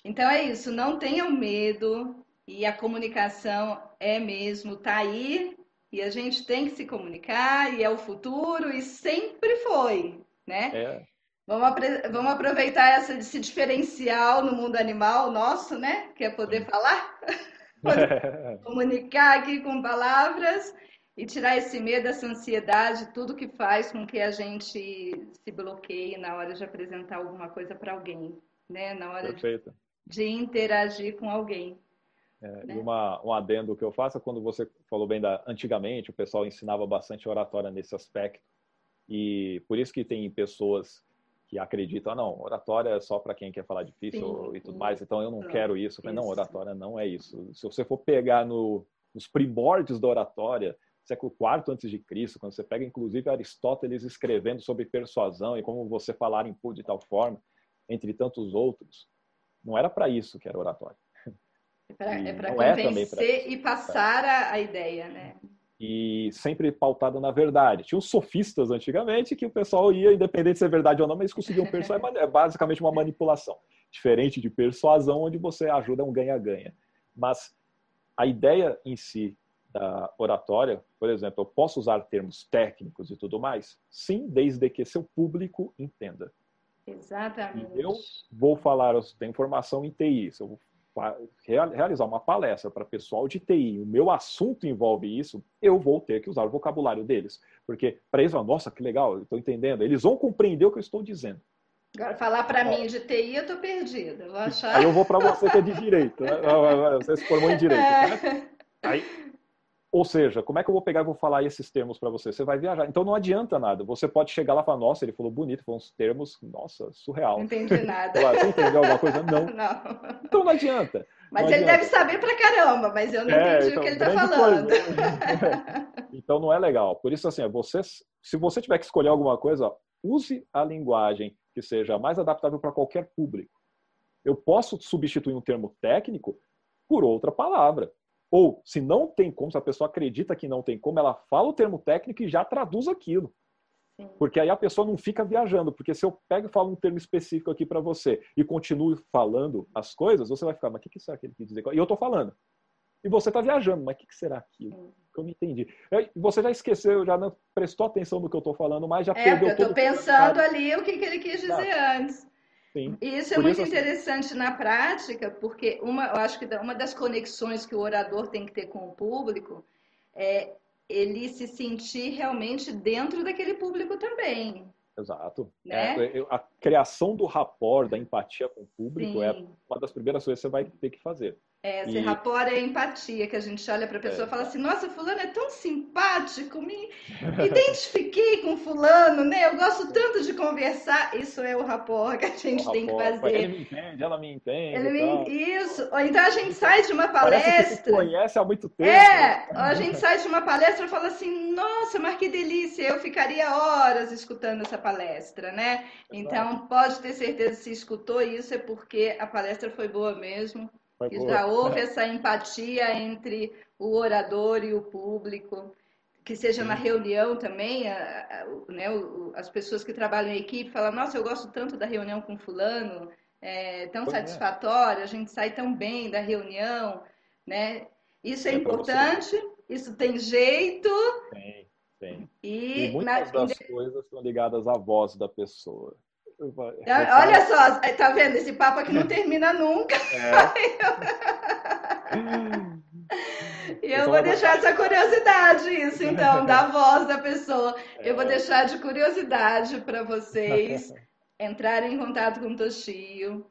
Speaker 1: Então é isso, não tenham medo e a comunicação é mesmo, tá aí e a gente tem que se comunicar e é o futuro e sempre foi, né?
Speaker 2: É.
Speaker 1: Vamos, vamos aproveitar essa, esse diferencial no mundo animal nosso, né? Que é poder falar, poder comunicar aqui com palavras e tirar esse medo, essa ansiedade, tudo que faz com que a gente se bloqueie na hora de apresentar alguma coisa para alguém, né? Na hora de, de, interagir com alguém.
Speaker 2: É, né? E uma, um adendo que eu faço é quando você falou bem da antigamente, o pessoal ensinava bastante oratória nesse aspecto. E por isso que tem pessoas que acreditam, ah, não, oratória é só para quem quer falar difícil sim, e tudo mais, então eu não Pronto. quero isso. Mas, não, oratória não é isso. Se você for pegar no, nos primórdios da oratória, século IV antes de Cristo, quando você pega inclusive Aristóteles escrevendo sobre persuasão e como você falar em público de tal forma, entre tantos outros, não era para isso que era oratória.
Speaker 1: É para é convencer é e passar a, a ideia, né?
Speaker 2: E sempre pautado na verdade. Tinha os sofistas antigamente que o pessoal ia, independente se é verdade ou não, mas eles conseguiam persuadir. É basicamente uma manipulação. Diferente de persuasão, onde você ajuda um ganha-ganha. Mas a ideia em si da oratória, por exemplo, eu posso usar termos técnicos e tudo mais? Sim, desde que seu público entenda.
Speaker 1: Exatamente.
Speaker 2: E eu vou falar, eu tenho formação em TI, se eu realizar uma palestra para pessoal de TI, o meu assunto envolve isso, eu vou ter que usar o vocabulário deles. Porque para eles, nossa, que legal, estou entendendo. Eles vão compreender o que eu estou dizendo.
Speaker 1: Agora, falar para mim de TI, eu estou perdida. Vou achar...
Speaker 2: Aí eu vou para você que é de direito. Né? Você se formou em direito. É. Né? Aí, ou seja, como é que eu vou pegar e vou falar esses termos para você? Você vai viajar. Então não adianta nada. Você pode chegar lá e falar, nossa, ele falou bonito, foram uns termos, nossa, surreal.
Speaker 1: Não entendi nada.
Speaker 2: Você entendeu alguma coisa? Não. não. Então não adianta.
Speaker 1: Mas
Speaker 2: não
Speaker 1: ele adianta. deve saber pra caramba, mas eu não é, entendi então, o que ele está falando.
Speaker 2: então não é legal. Por isso, assim, você, se você tiver que escolher alguma coisa, use a linguagem que seja mais adaptável para qualquer público. Eu posso substituir um termo técnico por outra palavra. Ou, se não tem como, se a pessoa acredita que não tem como, ela fala o termo técnico e já traduz aquilo. Sim. Porque aí a pessoa não fica viajando. Porque se eu pego e falo um termo específico aqui para você e continuo falando as coisas, você vai ficar, mas o que, que será que ele quer dizer? E eu estou falando. E você está viajando, mas o que, que será aquilo? Sim. Eu não entendi. Você já esqueceu, já não prestou atenção no que eu estou falando, mas já
Speaker 1: é,
Speaker 2: perdeu
Speaker 1: eu estou pensando ali o que, que ele quis dizer tá. antes.
Speaker 2: Sim.
Speaker 1: E isso é Por muito isso, interessante na prática, porque uma, eu acho que uma das conexões que o orador tem que ter com o público é ele se sentir realmente dentro daquele público também.
Speaker 2: Exato. Né? É, a criação do rapport, da empatia com o público é Sim. é uma das primeiras coisas que você vai ter que fazer.
Speaker 1: É, esse e... rapport é empatia, que a gente olha para a pessoa é. e fala assim, nossa, fulano é tão simpático, me identifiquei com fulano, né? Eu gosto tanto de conversar. Isso é o rapport que a gente o tem rapport. que fazer.
Speaker 2: Ele me entende, ela me entende.
Speaker 1: Ele me... Isso. Ou então a gente sai de uma palestra... Que se
Speaker 2: conhece há muito tempo.
Speaker 1: É, a gente sai de uma palestra e fala assim, nossa, mas que delícia, eu ficaria horas escutando essa palestra, né? Então, pode ter certeza, se escutou isso é porque a palestra foi boa mesmo e já houve essa empatia entre o orador e o público, que seja Sim. na reunião também, a, a, né, o, as pessoas que trabalham em equipe falam, nossa, eu gosto tanto da reunião com fulano, é tão pois é. satisfatória, é. a gente sai tão bem da reunião, né? Isso é, é importante, isso tem jeito.
Speaker 2: Tem, tem. E, e muitas na... das coisas estão ligadas à voz da pessoa.
Speaker 1: Olha só, tá vendo? Esse papo aqui não termina nunca. É. E eu vou deixar essa curiosidade, isso então, da voz da pessoa. Eu vou é. deixar de curiosidade para vocês entrarem em contato com o Toshio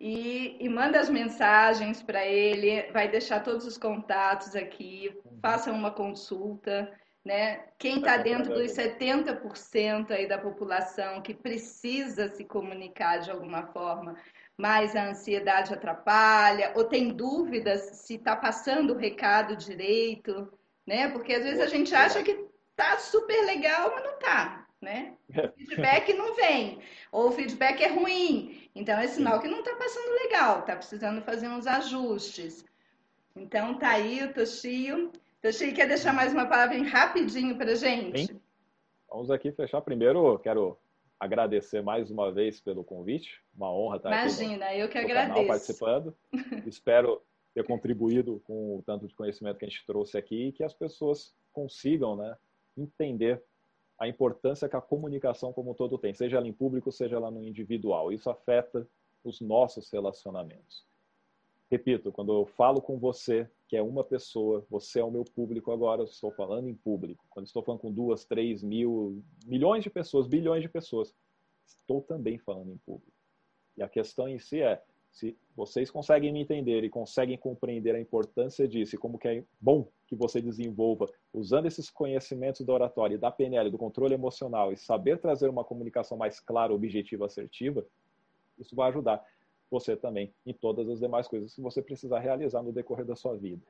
Speaker 1: e, e manda as mensagens para ele. Vai deixar todos os contatos aqui. Uhum. Façam uma consulta né? Quem está dentro dos 70% aí da população que precisa se comunicar de alguma forma, mas a ansiedade atrapalha, ou tem dúvidas se está passando o recado direito, né? Porque às vezes a gente acha que tá super legal, mas não tá, né? O feedback não vem, ou o feedback é ruim. Então é sinal que não está passando legal, está precisando fazer uns ajustes. Então tá aí o Toshio Toshi, quer deixar mais uma palavra rapidinho para gente? Sim.
Speaker 2: Vamos aqui fechar. Primeiro, quero agradecer mais uma vez pelo convite. Uma honra estar
Speaker 1: Imagina,
Speaker 2: aqui.
Speaker 1: Imagina, eu que agradeço.
Speaker 2: participando. Espero ter contribuído com o tanto de conhecimento que a gente trouxe aqui e que as pessoas consigam né, entender a importância que a comunicação como um todo tem, seja ela em público, seja ela no individual. Isso afeta os nossos relacionamentos. Repito, quando eu falo com você, que é uma pessoa, você é o meu público agora, eu estou falando em público. Quando estou falando com duas, três mil, milhões de pessoas, bilhões de pessoas, estou também falando em público. E a questão em si é, se vocês conseguem me entender e conseguem compreender a importância disso e como que é bom que você desenvolva usando esses conhecimentos da oratória, da PNL, do controle emocional e saber trazer uma comunicação mais clara, objetiva, assertiva, isso vai ajudar você também em todas as demais coisas que você precisar realizar no decorrer da sua vida.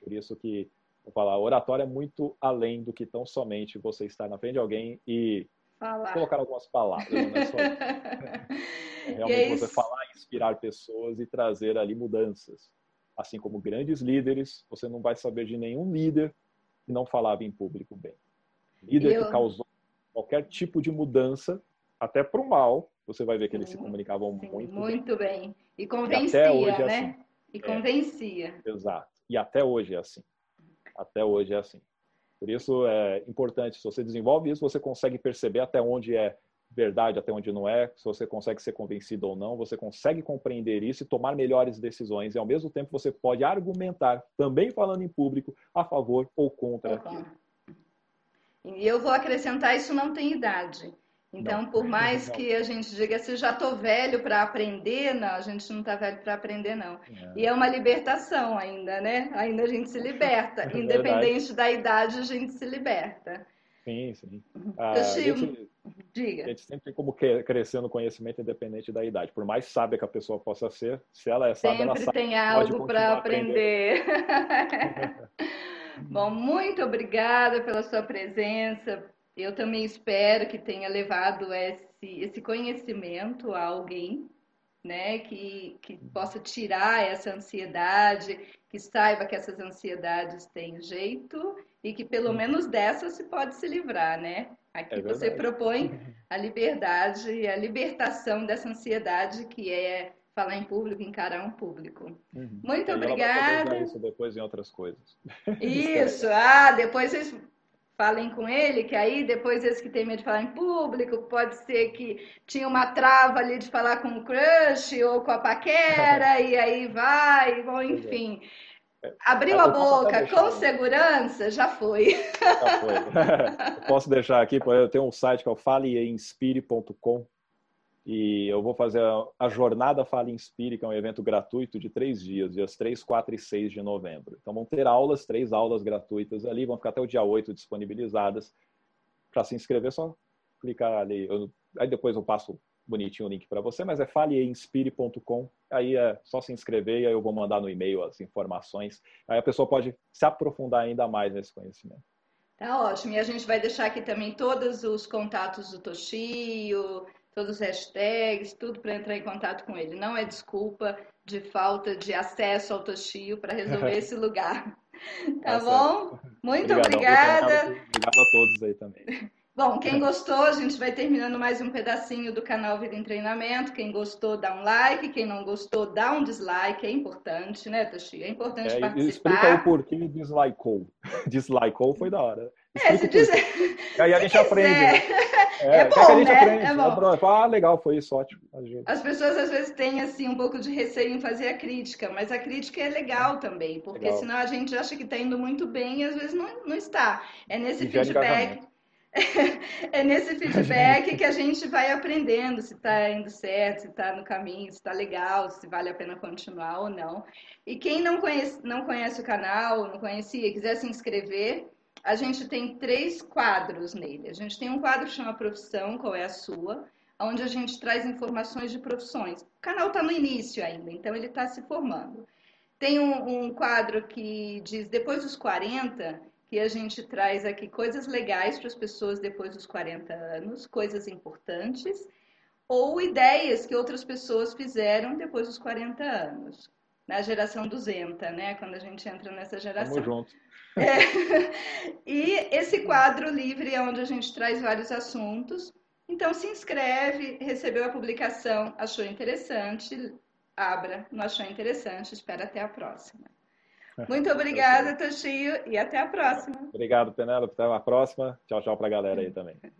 Speaker 2: Por isso que vou falar, oratória é muito além do que tão somente você estar na frente de alguém e falar. colocar algumas palavras. Né? Só... é realmente você falar, inspirar pessoas e trazer ali mudanças. Assim como grandes líderes, você não vai saber de nenhum líder que não falava em público bem. Líder Eu... que causou qualquer tipo de mudança, até para o mal, você vai ver que eles se comunicavam
Speaker 1: Sim,
Speaker 2: muito,
Speaker 1: muito bem. bem. E convencia, e é né? Assim. E convencia.
Speaker 2: É, exato. E até hoje é assim. Até hoje é assim. Por isso é importante, se você desenvolve isso, você consegue perceber até onde é verdade, até onde não é, se você consegue ser convencido ou não, você consegue compreender isso e tomar melhores decisões. E ao mesmo tempo você pode argumentar, também falando em público, a favor ou contra aquilo.
Speaker 1: E eu vou acrescentar, isso não tem idade. Então, não. por mais não. que a gente diga assim, já estou velho para aprender, não, a gente não está velho para aprender, não. É. E é uma libertação ainda, né? Ainda a gente se liberta. É Independente da idade, a gente se liberta.
Speaker 2: Sim, sim. Uhum. Ah, a, gente, Diga. a gente sempre tem como crescer no conhecimento independente da idade. Por mais sábia que a pessoa possa ser, se ela é sábia,
Speaker 1: sempre
Speaker 2: ela sabe.
Speaker 1: tem algo para aprender. Bom, muito obrigada pela sua presença, eu também espero que tenha levado esse, esse conhecimento a alguém, né, que, que possa tirar essa ansiedade, que saiba que essas ansiedades têm jeito e que pelo menos dessa se pode se livrar, né? Aqui é você propõe a liberdade e a libertação dessa ansiedade que é falar em público, encarar um público. Uhum. Muito obrigada.
Speaker 2: Isso depois em outras coisas.
Speaker 1: Isso, ah, depois vocês falem com ele, que aí depois esse que tem medo de falar em público, pode ser que tinha uma trava ali de falar com o crush ou com a paquera, e aí vai, bom, enfim. É. Abriu a boca com segurança, já foi. Já
Speaker 2: foi. posso deixar aqui, eu tenho um site que é o faleinspire.com, e eu vou fazer a, Jornada Fala Inspire, que é um evento gratuito de três dias, dias 3, 4 e 6 de novembro. Então vão ter aulas, três aulas gratuitas ali, vão ficar até o dia 8 disponibilizadas. Para se inscrever, só clicar ali. Eu, aí depois eu passo bonitinho o link para você, mas é faleinspire.com. Aí é só se inscrever e aí eu vou mandar no e-mail as informações. Aí a pessoa pode se aprofundar ainda mais nesse conhecimento.
Speaker 1: Tá ótimo. E a gente vai deixar aqui também todos os contatos do Toshio, todos os hashtags, tudo para entrar em contato com ele. Não é desculpa de falta de acesso ao Toshio para resolver esse lugar. Tá, tá bom? Muito obrigada.
Speaker 2: Obrigado a todos aí também.
Speaker 1: Bom, quem gostou, a gente vai terminando mais um pedacinho do canal Vida em Treinamento. Quem gostou, dá um like. Quem não gostou, dá um dislike. É importante, né, Toshi? É importante é, participar.
Speaker 2: Explica o porquê dislikeou. Dislikeou foi da hora. É, se diz... Aí a gente aprende. É, né?
Speaker 1: é, é bom, né? Aprende, é
Speaker 2: bom. Ah, legal, foi isso, ótimo.
Speaker 1: As pessoas às vezes têm assim um pouco de receio em fazer a crítica, mas a crítica é legal também, porque legal. senão a gente acha que está indo muito bem e às vezes não, não está. É nesse feedback. é nesse feedback que a gente vai aprendendo se está indo certo, se está no caminho, se está legal, se vale a pena continuar ou não. E quem não conhece, não conhece o canal, não conhecia, quiser se inscrever, a gente tem três quadros nele. A gente tem um quadro que chama Profissão, qual é a sua, onde a gente traz informações de profissões. O canal está no início ainda, então ele está se formando. Tem um, um, quadro que diz depois dos 40, que a gente traz aqui coisas legais para as pessoas depois dos 40 anos, coisas importantes, ou ideias que outras pessoas fizeram depois dos 40 anos. Na geração 200, né? Quando a gente entra nessa geração.
Speaker 2: Tamo junto. É.
Speaker 1: E esse quadro livre é onde a gente traz vários assuntos. Então se inscreve, recebeu a publicação, achou interessante, abra, não achou interessante, espera até a próxima. Muito obrigada, Toshio, e até a próxima.
Speaker 2: Obrigado, Penélope. Até a próxima. Tchau, tchau para a galera aí também.